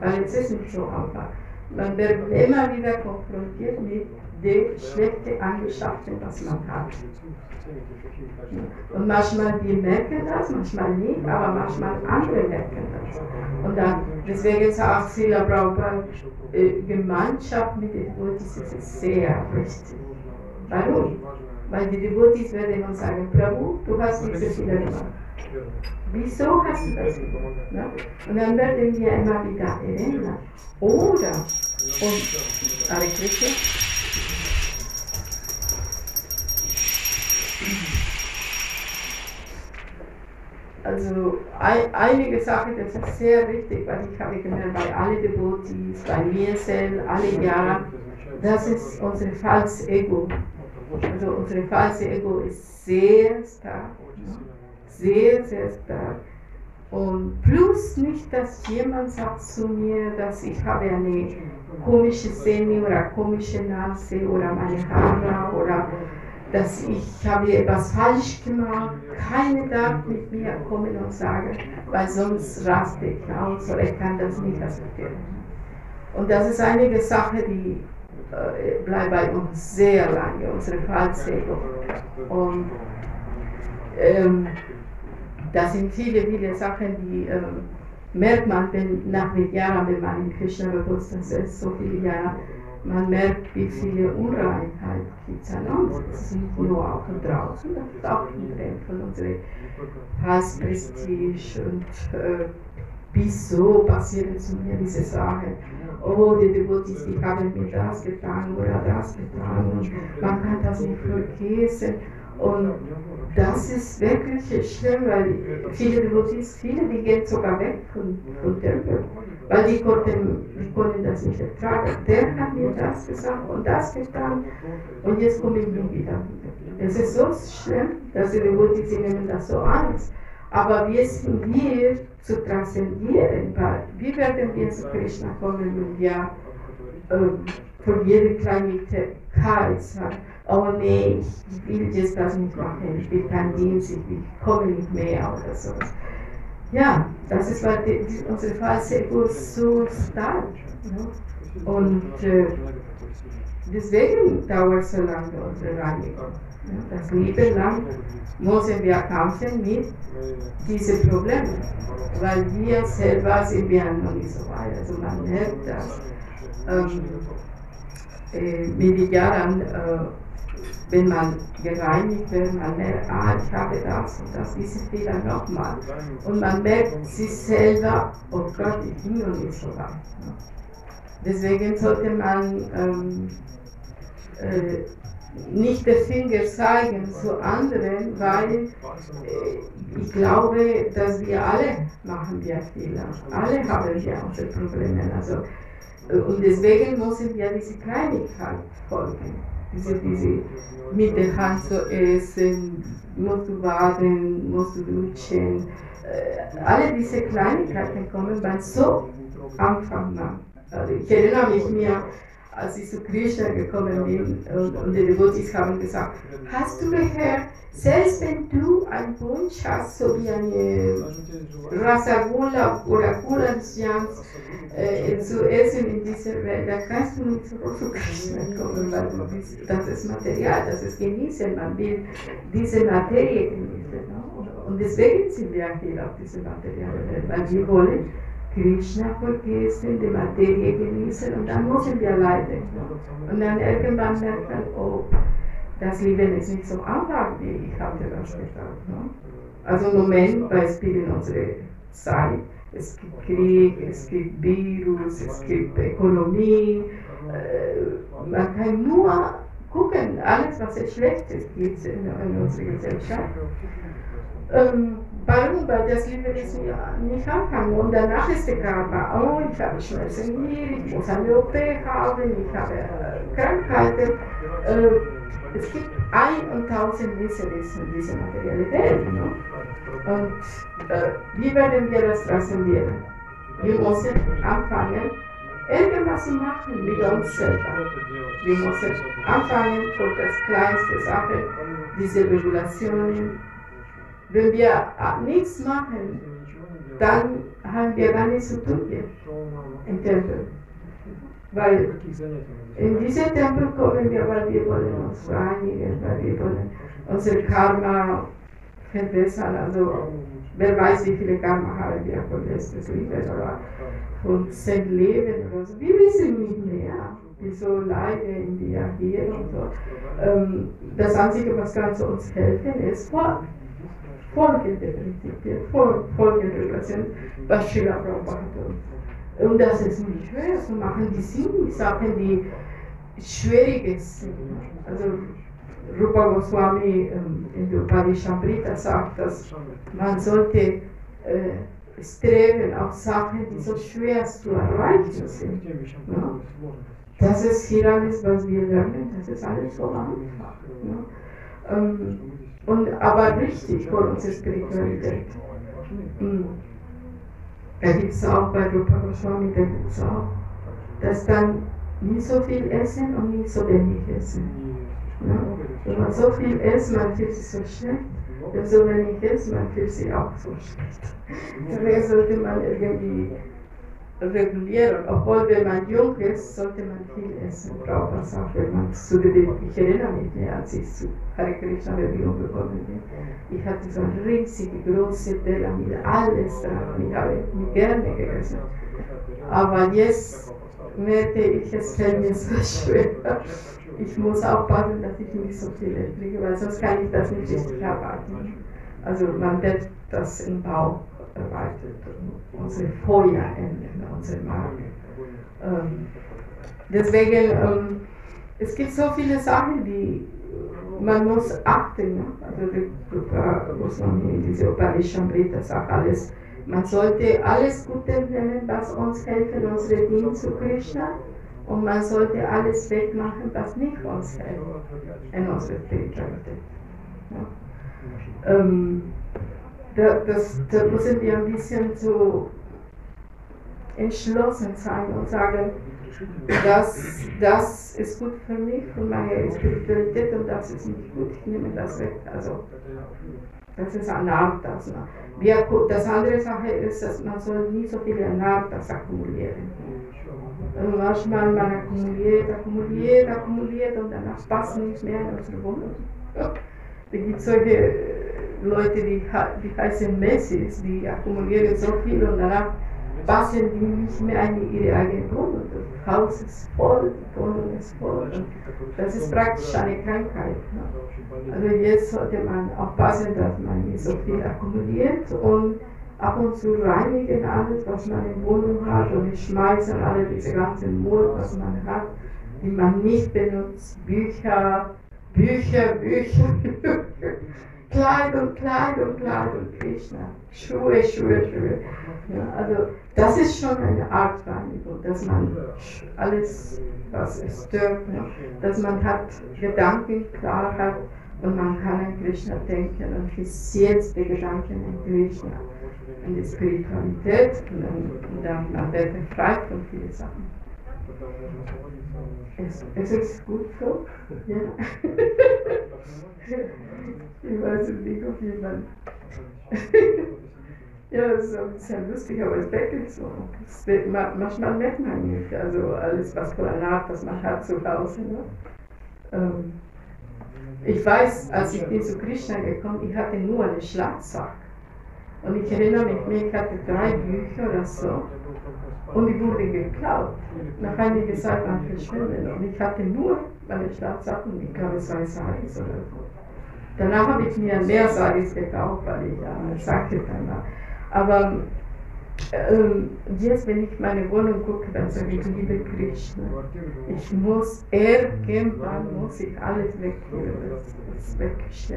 weil es ist nicht so einfach. Man wird immer wieder konfrontiert mit den schlechten Eigenschaften, was man hat. Und manchmal wir merken das, manchmal nicht, aber manchmal andere merken das. Und dann, deswegen sagt Sila Prabhupada, äh, Gemeinschaft mit den Devotees ist sehr wichtig. Warum? Weil die Devotees werden uns sagen, Prabhu, du hast diese Fehler gemacht. Wieso hast du das gemacht? Und dann werden wir immer wieder erinnern. Oder, und, Hare Krishna, Also ein, einige Sachen, das ist sehr wichtig, weil ich habe gemerkt, bei allen Devotees, bei mir selbst, alle Jahre, das ist unser falsches Ego. Also unser falsches Ego ist sehr stark, sehr, sehr stark. Und plus nicht, dass jemand sagt zu mir, dass ich habe eine komische Zähne oder komische Nase oder meine Haare oder dass ich habe etwas falsch gemacht. Keine darf mit mir kommen und sagen, weil sonst raste ich aus oder ich kann das nicht akzeptieren. Und das ist eine Sache, die äh, bleibt bei uns sehr lange, unsere Fallzego. Und ähm, das sind viele, viele Sachen, die ähm, merkt man, wenn nach den Jahren, wenn man in Krishna bewusst ist, so viele Jahre, man merkt, wie viele Unreinheit gibt es an uns. Es ist nur auch draußen, das ist auch drin von unserem Halsprestige und äh, wieso passieren zu mir diese Sachen. Oh, die Devotees, die haben mir das getan oder das getan und man kann das nicht vergessen. Und das ist wirklich schlimm, weil viele Devotees, viele, die gehen sogar weg von, von Tempel, weil die konnten, die konnten das nicht ertragen. Der hat mir das gesagt und das getan und jetzt komme ich nie wieder. Es ist so schlimm, dass die Devotees, nehmen das so ernst. Aber wir sind hier zu transzendieren, weil wie werden wir zu Krishna kommen, wenn wir äh, von jeder Kleinigkeit sagen, oh nee, ich will jetzt das nicht machen, ich will kein Dienst, ich komme nicht mehr oder sowas. Ja, das ist, weil die, die, unsere Ego so stark. Ja? Und äh, deswegen dauert so lange unsere Reinigung. Ja? Das Leben lang müssen wir kämpfen mit diesen Problemen, weil wir selber sind wir noch nicht so weit. Also man merkt das ähm, äh, mit den Jahren. Äh, wenn man gereinigt wird, man merkt, ah, ich habe das und das, diese Fehler nochmal. Und man merkt sich selber, oh Gott, ich bin noch nicht so weit. Deswegen sollte man ähm, äh, nicht den Finger zeigen zu anderen, weil äh, ich glaube, dass wir alle machen wir Fehler. Alle haben wir unsere Probleme. Also, äh, und deswegen müssen wir diese Kleinigkeit folgen diese, diese mit der Hand zu essen, musst du baden, musst du duschen. Äh, alle diese Kleinigkeiten kommen bei so Anfang an. Also ich erinnere mich mir, als ich zu Krishna gekommen bin und, und die Devotees haben gesagt, hast du gehört, selbst wenn du einen Wunsch hast, so wie eine Rasagula oder Kulansians äh, zu essen in dieser Welt, dann kannst du nicht zu Krishna kommen, weil du bist, das ist Material, das ist genießen, man will diese Materie genießen. No? Und deswegen sind wir hier auf dieser materiellen Welt, weil wir wollen Krishna vergessen, die Materie genießen und dann müssen wir leiden. Und dann irgendwann merkt man, oh, das Leben ist nicht so einfach, wie ich hatte das gesagt. Ne? Also im Moment, Beispiel in unserer Zeit, es gibt Krieg, es gibt Virus, es gibt Ökonomie, äh, man kann nur gucken, alles was es Schlechtes gibt in, in unserer Gesellschaft. Ähm, Warum? Weil das Leben ist ja nicht anfangen und danach ist der Karma. Oh, ich habe Schmerzen hier, ich muss eine OP haben, ich habe äh, Krankheiten. Äh, es gibt ein und tausend Miseries in dieser materiellen Welt. Und äh, wie werden wir das transzendieren? Wir müssen anfangen, irgendwas zu machen mit uns selber. Wir müssen anfangen von das kleinste Sache, diese Regulationen. Wenn wir nichts machen, dann haben wir gar nichts zu tun hier im Tempel. Weil in diesen Tempel kommen wir, weil wir wollen uns reinigen, weil wir wollen unser Karma verbessern. Also wer weiß, wie viele Karma haben wir von letztes Leben oder von zehn Leben oder so. Wir wissen nicht mehr, wieso Leute in die hier und so. Ähm, das Einzige, was kann uns helfen, ist Folgen. Folgende Prinzipien, Fol folgende Regulationen, was Schiller tut. Und das ist nicht schwer zu machen, die sind die Sachen, die schwierig sind. Also Rupa Goswami ähm, in der Upadishamrita sagt, dass man sollte äh, streben auf Sachen, die so schwer zu erreichen sind. Ja? Das ist hier alles, was wir lernen, das ist alles so einfach. Ja? Ähm, und, aber richtig für unsere Spiritualität. Mhm. Da gibt es auch bei Rupa Goswami, da gibt es auch, dass dann nicht so viel essen und nicht so wenig essen. Ja? Wenn man so viel isst, man fühlt sich so schlecht. Wenn so wenig isst, man fühlt sich auch so schlecht. Daher sollte man irgendwie regulieren. Obwohl, wenn man jung ist, sollte man viel essen. Man auch, wenn man zu den, ich erinnere mich mehr, als ich zu Hare Krishna Bewegung gekommen bin. Ich hatte so eine riesige, große Teller mit alles dran. Ich habe mich gerne gegessen. Aber jetzt merke ich, es fällt mir so schwer. Ich muss aufpassen, dass ich nicht so viel fliege, weil sonst kann ich das nicht richtig erwarten. Also man wird das im Bauch erwartet, unsere Feuerende, unsere Magen. Ähm, deswegen, ähm, es gibt so viele Sachen, die man muss achten. Ne? Also Gruppe, muss man in diese Upanishambhrita sagt alles, man sollte alles Gute nehmen, was uns hilft, unsere Dienst zu Krishna. Und man sollte alles wegmachen, was nicht uns hilft in unserer Spiritualität. Ja. Ähm, da, das, da müssen wir ein bisschen so entschlossen sein und sagen, das, das ist gut für mich, für meine Spiritualität und das ist nicht gut, ich nehme das weg. Also, das ist Anartas. Wir, das andere Sache ist, dass man soll nie so viele Anartas akkumulieren. Also manchmal man akkumuliert, akkumuliert, akkumuliert und danach passt nicht mehr in unsere Wohnung. Da gibt es solche Leute, die, die heißen Messis, die akkumulieren so viel und danach passen die nicht mehr in ihre eigene Wohnung. Das Haus ist voll, die Wohnung ist voll. Das ist praktisch eine Krankheit. Ne? Also jetzt sollte man aufpassen, dass man nicht so viel akkumuliert und ab und zu reinigen alles, was man in der Wohnung hat und schmeißen alle diese ganzen Müll, was man hat, die man nicht benutzt, Bücher, Bücher, Bücher, Kleidung, Kleidung, Kleidung, Krishna, Schuhe, Schuhe, Schuhe. Ja, also das ist schon eine Art Reinigung, dass man alles, was es stört, ne, dass man hat Gedanken klar hat und man kann an Krishna denken und fixiert die Gedanken an Krishna, an die Spiritualität und dann, und dann man wird befreit von vielen Sachen. Es, es ist gut so. Ja. ich weiß nicht, ob jemand. ja, das ist ein bisschen lustig, aber es wirklich so. Es, manchmal merkt man nicht, also alles, was einer Art, was man hat zu Hause. Ne? Ähm, ich weiß, als ich bin zu Krishna gekommen, ich hatte nur einen Schlagsack. Und ich erinnere mich, ich hatte drei Bücher oder so. Und die wurden geklaut. Nach einiger Zeit waren verschwunden. Und ich hatte nur meine Schlafsachen, ich glaube zwei Saris oder so. Danach habe ich mir mehr Saris gekauft, weil ich ja dann war. Aber ähm, jetzt, wenn ich meine Wohnung gucke, dann sage ich, liebe Krishna, ich muss, irgendwann muss ich alles wegnehmen, das, das. Ja.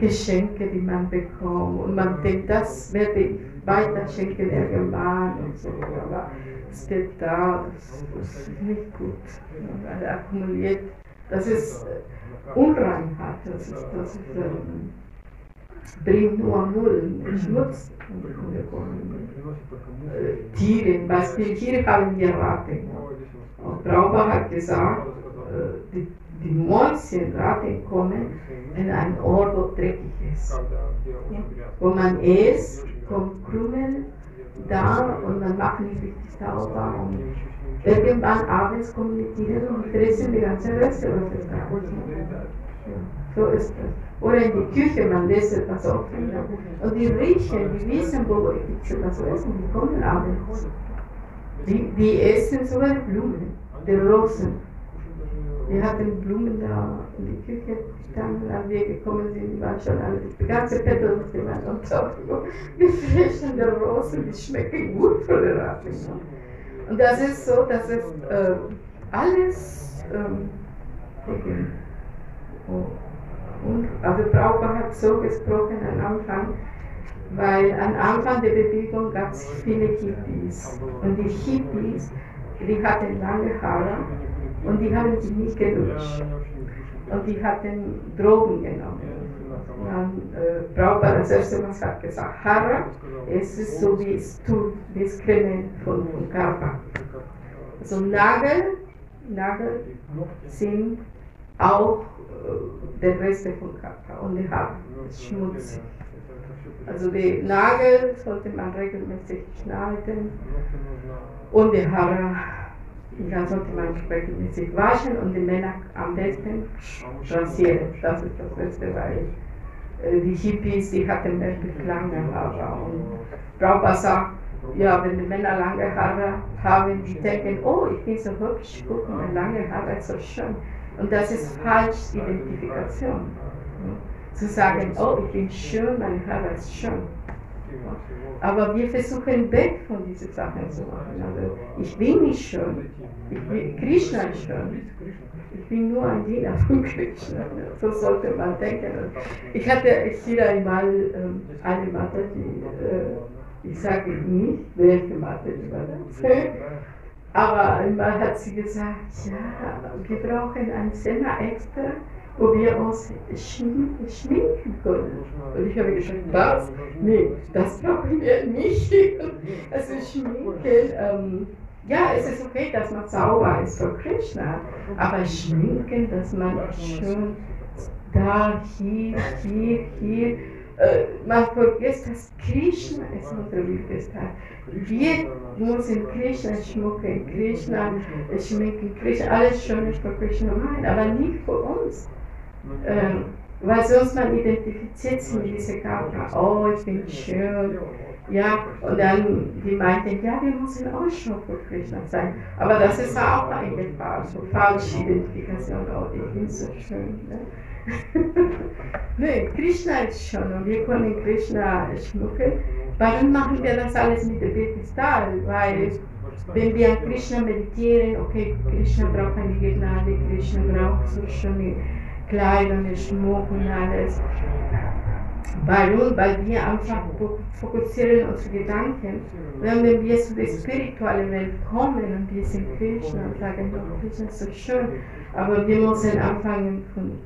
Geschenke, die man bekommt und man denkt, das werde ich weiter schenken irgendwann und so, aber es steht da, das, ist nicht gut, weil er akkumuliert, das ist äh, Unreinheit, das ist, das ist ähm, bringt nur Müll, Schmutz. Äh, Tiere, Beispiel Tiere haben wir Ratten. Und Brauber hat gesagt, äh, die, die Mäuschen, Ratten kommen in einen Ort, wo dreckig ist. Wo man isst, kommt Krümel da und man macht nicht richtig sauber. Und irgendwann abends kommen die Tiere und fressen die ganze Reste, was es kaputt So ist es. Oder in die Küche, man lässt etwas offen. Und die riechen, die wissen, wo ich etwas essen, die kommen abends. Die, die essen sogar die Blumen, die Rosen. Wir hatten Blumen da in die Küche gestanden, als wir gekommen sind, die waren schon alle, die ganze die waren am Tag, die frischen Rosen, die schmecken gut die Ratten. Ja. Und das ist so, dass es äh, alles ähm, oh. Und, also Braucher hat so gesprochen am Anfang, weil am Anfang der Bewegung gab es viele Hippies. Und die Hippies, die hatten lange Haare und die haben sich nicht geduscht. Und die hatten Drogen genommen. Dann äh, Braucher das erste Mal hat gesagt, Haare, es ist so wie Stuhl, wie das Creme von, von Körper. Also Nagel, Nagel sind auch äh, der Reste von Körper und die Haare schmutzig. Also die Nagel sollte man regelmäßig schneiden und die Haare ja, sollte man regelmäßig waschen und die Männer am besten rasieren. Das ist das Beste, weil äh, die Hippies, die hatten wirklich lange Haare und Prabhupada sagt, ja, wenn die Männer lange Haare haben, die denken, oh, ich bin so hübsch, guck mal, lange Haare ist so schön. Und das ist falsch Identifikation. Zu sagen, oh, ich bin schön, meine Haare ist schön. Aber wir versuchen weg von diesen Sachen zu machen. Also ich bin nicht schön. Ich bin, Krishna ist schön. Ich bin nur ein Diener von Krishna. So sollte man denken. Ich hatte hier einmal ähm, eine Mathe, die, äh, ich sage nicht, welche Mathe die war das. Aber einmal hat sie gesagt, ja, wir brauchen ein Seminar extra, wo wir uns schminken können. Und ich habe gesagt, was? Nee, das brauchen wir nicht. Also schminken, ähm, ja, es ist okay, dass man sauber ist für Krishna, aber schminken, dass man schön da, hier, hier, hier, äh, man vergisst, dass Krishna ist unsere Liebestat. Wir müssen Krishna schmucken, Krishna schminken, Krishna, alles Schöne für Krishna machen, aber nicht für uns. Ähm, weil sonst man identifiziert sich mit dieser Karte. Oh, ich bin schön. Ja, und dann die meinten, ja, wir müssen auch schon für Krishna sein. Aber das ist auch eine Gefahr, so falsche Identifikation. Oh, ich bin so schön. Ne? nee, Krishna ist schon und wir können Krishna schmucken. Warum machen wir das alles mit dem Pedestal? Weil wenn wir an Krishna meditieren, okay, Krishna braucht eine Gnade, Krishna braucht so schöne Kleidung, Schmuck und alles. Warum? Weil wir einfach fokussieren unsere Gedanken. Wenn wir zu der spirituellen Welt kommen und wir sind Krishna und sagen, oh, Krishna ist so schön, aber wir müssen anfangen von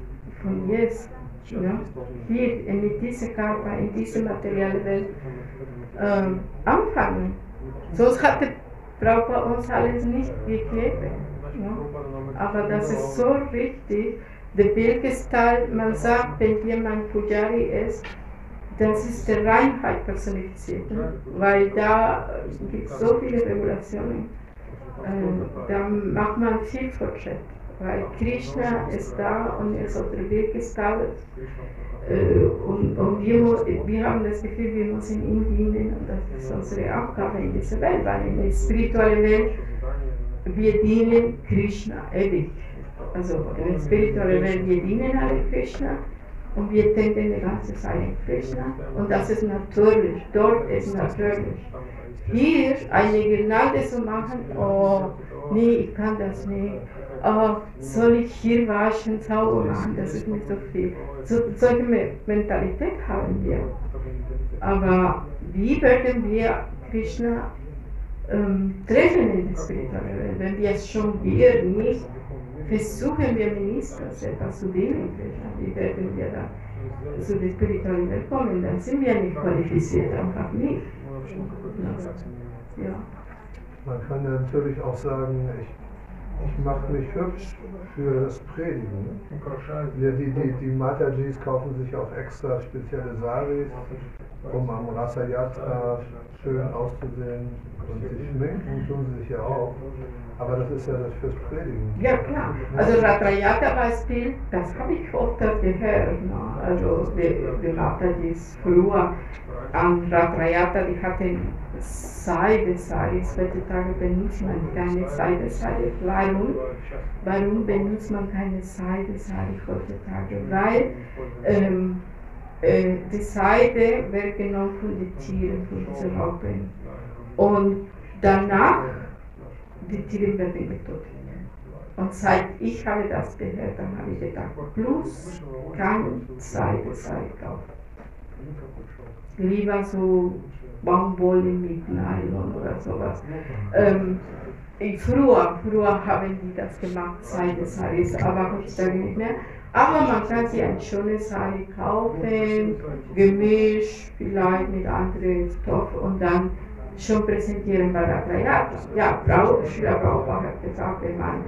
von jetzt, ja, hier in dieser Körper, in dieser materiellen Welt ähm, anfangen. Sonst hatte Prabhupada uns alles nicht gegeben. Ja. Aber das ist so richtig. Der Birkestal, man sagt, wenn jemand Pujari ist, das ist der Reinheit personifiziert, ne? weil da gibt es so viele Regulationen. Äh, da macht man viel Fortschritt weil Krishna ist da und er ist auf der Weg gestartet. Äh, und, und wir, wir haben das Gefühl, wir müssen ihm dienen und das ist unsere Aufgabe in dieser Welt, weil in der spirituellen Welt wir dienen Krishna ewig. Also in der spirituellen Welt wir dienen alle Krishna und wir denken die ganze Zeit an Krishna und das ist natürlich, dort ist natürlich. Hier eine Gnade zu machen, oh, nee, ich kann das nicht. Oh, soll ich hier waschen, sauber machen, das ist nicht so viel. So, solche Mentalität haben wir. Aber wie werden wir Krishna ähm, treffen in der spirituellen Welt, wenn wir es schon wir nicht versuchen, wir Ministers etwas zu dienen, wie werden wir da zu der spirituellen Welt kommen, dann sind wir nicht qualifiziert, einfach nicht. Ja. Man kann natürlich auch sagen, ich, ich mache mich hübsch für das Predigen. Ja, die, die, die Matajis kaufen sich auch extra spezielle Saris, um am Rasa Yatra schön auszusehen. Und sich schminken tun sie sich ja auch. Aber das ist ja das fürs Predigen. Ja, klar. Also Ratrayata Beispiel, das habe ich oft gehört. Ne? Also die, die Matajis früher an Ratrayata, die hatten Seidesaris. Heutzutage benutzt man keine Seidesari. Warum? Warum benutzt man keine Seidesari heutzutage? Weil ähm, äh, die Seide wird genommen von den Tieren, von diesen Raupen. Und danach, die Tiere werden getötet. Und seit ich habe das gehört, dann habe ich gedacht, plus keine Seide, Seide kaufen. Lieber so Baumwolle mit Nylon oder sowas. Ähm, früher, früher haben die das gemacht, Seide, Saris, aber heutzutage nicht mehr. Aber man kann sich ein schönes Sari kaufen, gemischt, vielleicht mit anderen Stoffen und dann schon präsentieren bei der Trayata. Ja, Frau, Schüler Prabhupada hat gesagt, wenn man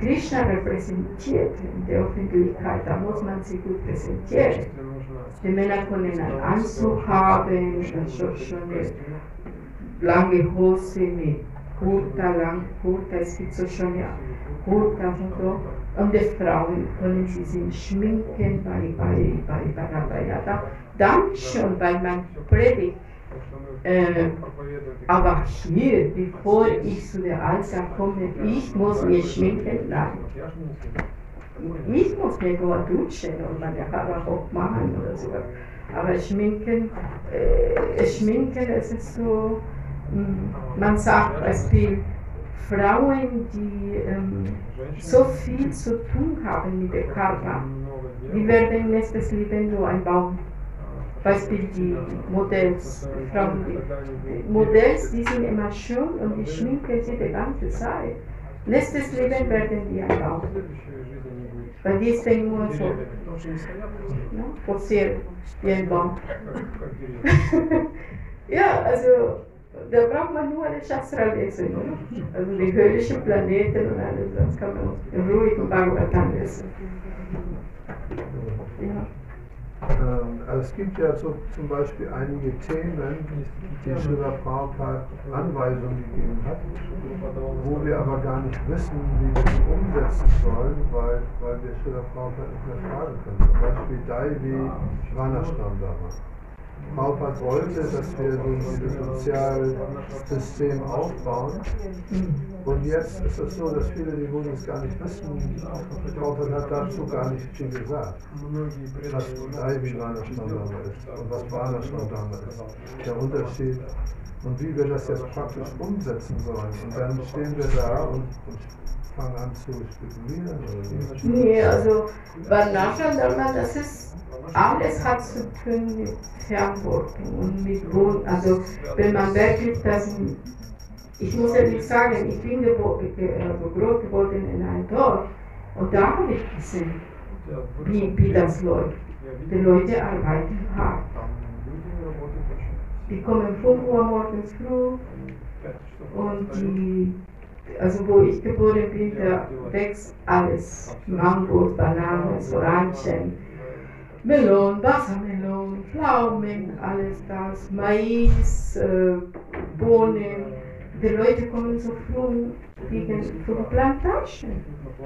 Krishna repräsentiert in der Öffentlichkeit, da muss man sich gut präsentieren. Die Männer können einen Anzug haben, schon, schon eine lange Hose mit Kurta, lang Kurta, es gibt so schöne Kurta und so. Und die Frauen können sie sich schminken bei, bei, bei, bei Rabayata. Dann schon, weil man predigt. Äh, aber hier, bevor ich zu der Alter komme, ich muss mich schminken, nein. Ich muss mir nur duschen und meine Haare hochmachen oder so. Aber schminken, äh, schminken, es ist so, mh, man sagt Beispiel, Frauen, die ähm, so viel zu tun haben mit dem Körper, die werden nächstes Leben so ein Baum. Beispiel die Modells, Frauen, die Modells, die sind immer schön und die schminken sie die ganze Zeit. Nächstes Leben werden die Baum. Weil die sind nur so, ne, forciert wie ein Baum. ja, also da braucht man nur eine Shastra lesen, oder? Also die höllischen Planeten und alles, das kann man in ruhigen Bhagavatam lesen. Ja. Ähm, also es gibt ja so, zum Beispiel einige Themen, die Srila Prabhupada Anweisungen gegeben hat, wo wir aber gar nicht wissen, wie wir die umsetzen sollen, weil, weil wir Srila Prabhupada nicht mehr fragen können. Zum Beispiel Daivi Vanashram damals. Prabhupada wollte, dass wir so dieses Sozialsystem aufbauen. Und jetzt ist es so, dass viele die Devotis gar nicht wissen, Prabhupada hat dazu gar nicht viel gesagt. Was Daivi Vanashram ist und was Vanashram ist. Der Unterschied und wie wir das jetzt praktisch umsetzen sollen. Und dann stehen wir da und, und fangen an zu spekulieren. Oder? Nee, also Varnashram das ist, alles hat zu tun mit Verantwortung und mit Wohn. Also wenn man wirklich das, ich muss ehrlich sagen, ich bin gebo ge also groß geworden in einem Dorf und da habe ich gesehen, wie, wie das läuft. Die Leute arbeiten hart. Die kommen 5 Uhr morgens früh und die, also wo ich geboren bin, da wächst alles. Mangos, Bananen, Orangen, Melon, Wassermelon, Pflaumen, alles das, Mais, äh, Bohnen. Die Leute kommen so früh wegen von Plantagen,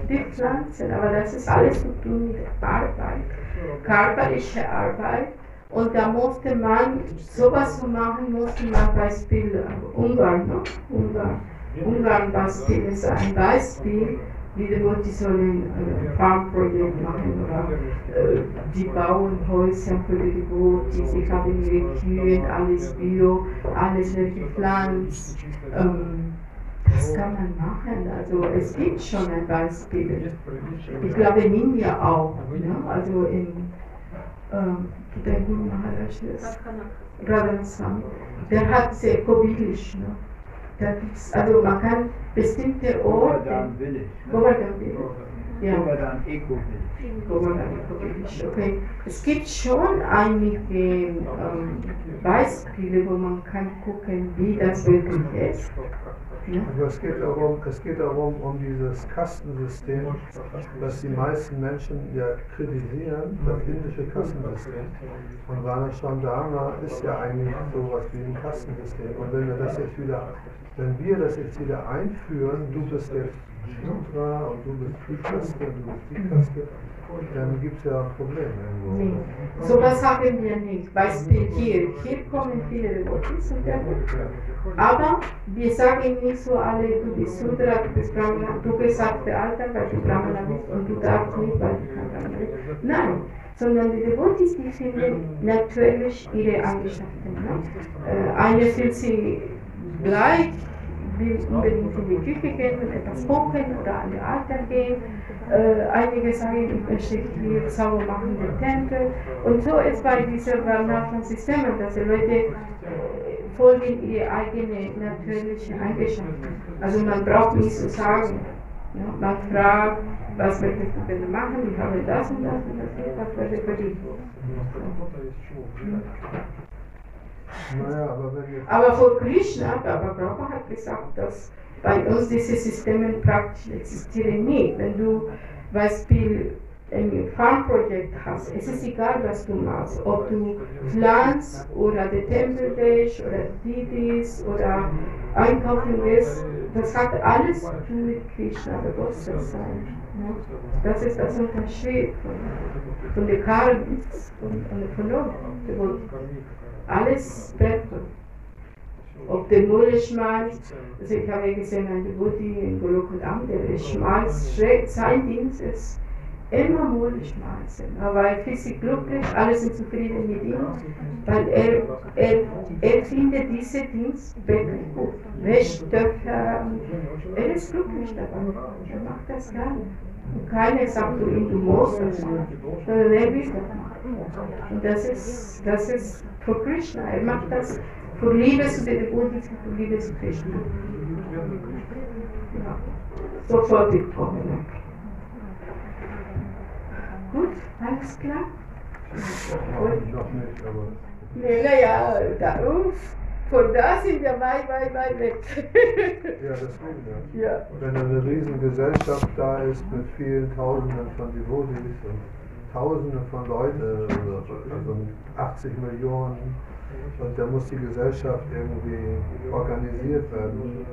die Pflanzen, aber das ist alles zu tun mit Arbeit, körperliche Arbeit. Und da musste man, sowas zu machen, musste man Beispiel Ungarn, ne? Ungarn. Ungarn ist ein Beispiel, die Devotees sollen ein Farmprojekt machen oder äh, die bauen Häuser für die Devotees, sie haben ihre Kühen, alles Bio, alles wird gepflanzt. Ähm, das kann man machen, also es gibt schon ein Beispiel. Ich glaube in India auch, ne? also in ähm, der Guru Maharaj der hat sehr kobilisch. Ne? Da gibt's, also man kann bestimmte Orte, Govardhan Village. ne? Govardhan Village, ja. Govardhan Eco Village. Govardhan Village, okay. Es gibt schon einige ähm, Beispiele, wo man kann gucken, wie das wirklich ist. Aber es geht darum, es geht darum, um dieses Kastensystem, das die meisten Menschen ja kritisieren, das indische Kastensystem. Und Varnashram Dharma ist ja eigentlich sowas wie ein Kastensystem. Und wenn wir das jetzt wieder, wenn wir das jetzt wieder einführen, du bist jetzt Shudra und du bist die Kaste, du bist die Kaste, dann gibt es ja ein Problem irgendwo. Nee, sowas haben wir nicht. Beispiel hier. Hier kommen viele und werden. Aber wir sagen nicht so alle, du bist Sudra, du bist Brahmana, du bist auf der Alter, weil du Brahmana bist und du darfst nicht, weil du kein Brahmana bist. Nein, sondern die Devotees, die finden natürlich ihre Eigenschaften. Ne? Äh, eine fühlt sie gleich, will unbedingt in die Küche gehen und etwas kochen oder an den Altar gehen. Äh, einige sagen, ich möchte hier sauber machen den Tempel. Und so ist bei diesen Varnashram-Systemen, dass die Leute äh, folgen ihre eigenen natürlichen Eigenschaften. Also man braucht nicht zu sagen. Ja, man fragt, was möchtest du bitte machen? Ich habe das und das und das was wäre für dich? Naja, aber Aber vor Krishna, Baba Prabhupada hat gesagt, dass bei uns diese Systeme praktisch existieren nicht. Wenn du Beispiel ein Farmprojekt hast, es ist egal, was du machst, ob du pflanzt oder den Tempel wäschst oder Didis oder einkaufen gehst, das hat alles mit Krishna, Bewusstsein. Ne? Das ist das Unterschied von, von der Karmis und, und von uns. Alles wertvoll. Ob der Mulle schmeißt, also ich habe gesehen, ein Devoti in Golok und schmeißt, schräg, sein Dienst ist immer schmeißen. Aber er fühlt sich glücklich, alle sind zufrieden mit ihm, weil er, er, er findet diese Dienst wirklich gut. Wäscht, Töpfer, er ist glücklich dabei. Er macht das gerne. Keiner sagt zu ihm, du musst das machen, sondern er will das. Und das ist, das ist für Krishna. Er macht das für Liebe zu den Devotees und für Liebe zu Krishna. Ja. Sofort willkommen. Gut, alles klar? Nee, naja, da, uff, von da sind wir weit, weit, weit weg. ja, deswegen ja. ja. Wenn eine riesen Gesellschaft da ist mit vielen Tausenden von Devotees und Tausende von Leuten, also also 80 Millionen, und da muss die Gesellschaft irgendwie organisiert werden.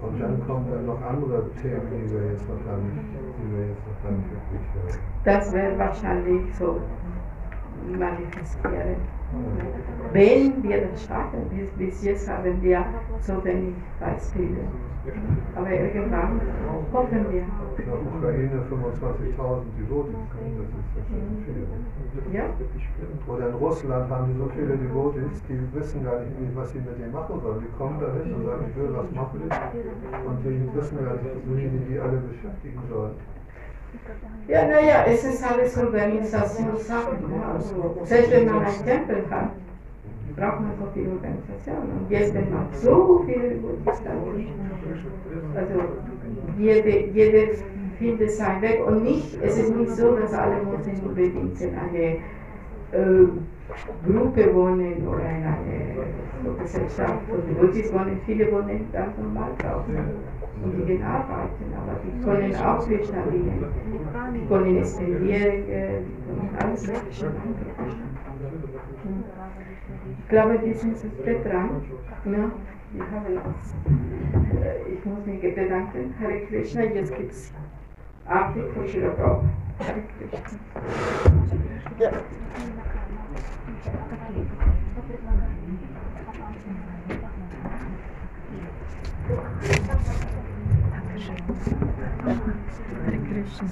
Und dann kommen dann noch andere Themen, die wir jetzt noch gar nicht, die wir jetzt noch gar nicht wirklich hören. Das wird wahrscheinlich so manifestieren. Wenn wir das schaffen, bis, bis jetzt haben wir so wenig Beispiele. Aber irgendwann hoffen wir. In der Ukraine 25.000 Devotees, das ist schon viel. Ja? Oder in Russland haben die so viele Devotees, die wissen gar nicht, was sie mit denen machen sollen. Die kommen da nicht und sagen, ich will was machen. Und die wissen gar nicht, wie die alle beschäftigen sollen. Ja, naja, es ist alles Organisationssache. Ne? Also, selbst wenn man einen Tempel hat, braucht man so viel Organisation. Und jetzt, wenn man so viele Devotees hat, also jede, jede findet seinen Weg. Und nicht, es ist nicht so, dass alle Muslimen unbedingt in eine äh, Gruppe wohnen oder in eine Gesellschaft. Und Devotees wohnen, viele wohnen ganz normal draußen. Und die gehen arbeiten, aber die können auch dienen. Die können expendieren, äh, die können alles Mögliche machen. Ich glaube, die sind zu spät dran. Ne? Wir haben uns. Äh, ich muss mich bedanken, Hare Krishna. Jetzt gibt es Arti von Prabhupada. Hare Krishna. Ja. Hare Krishna.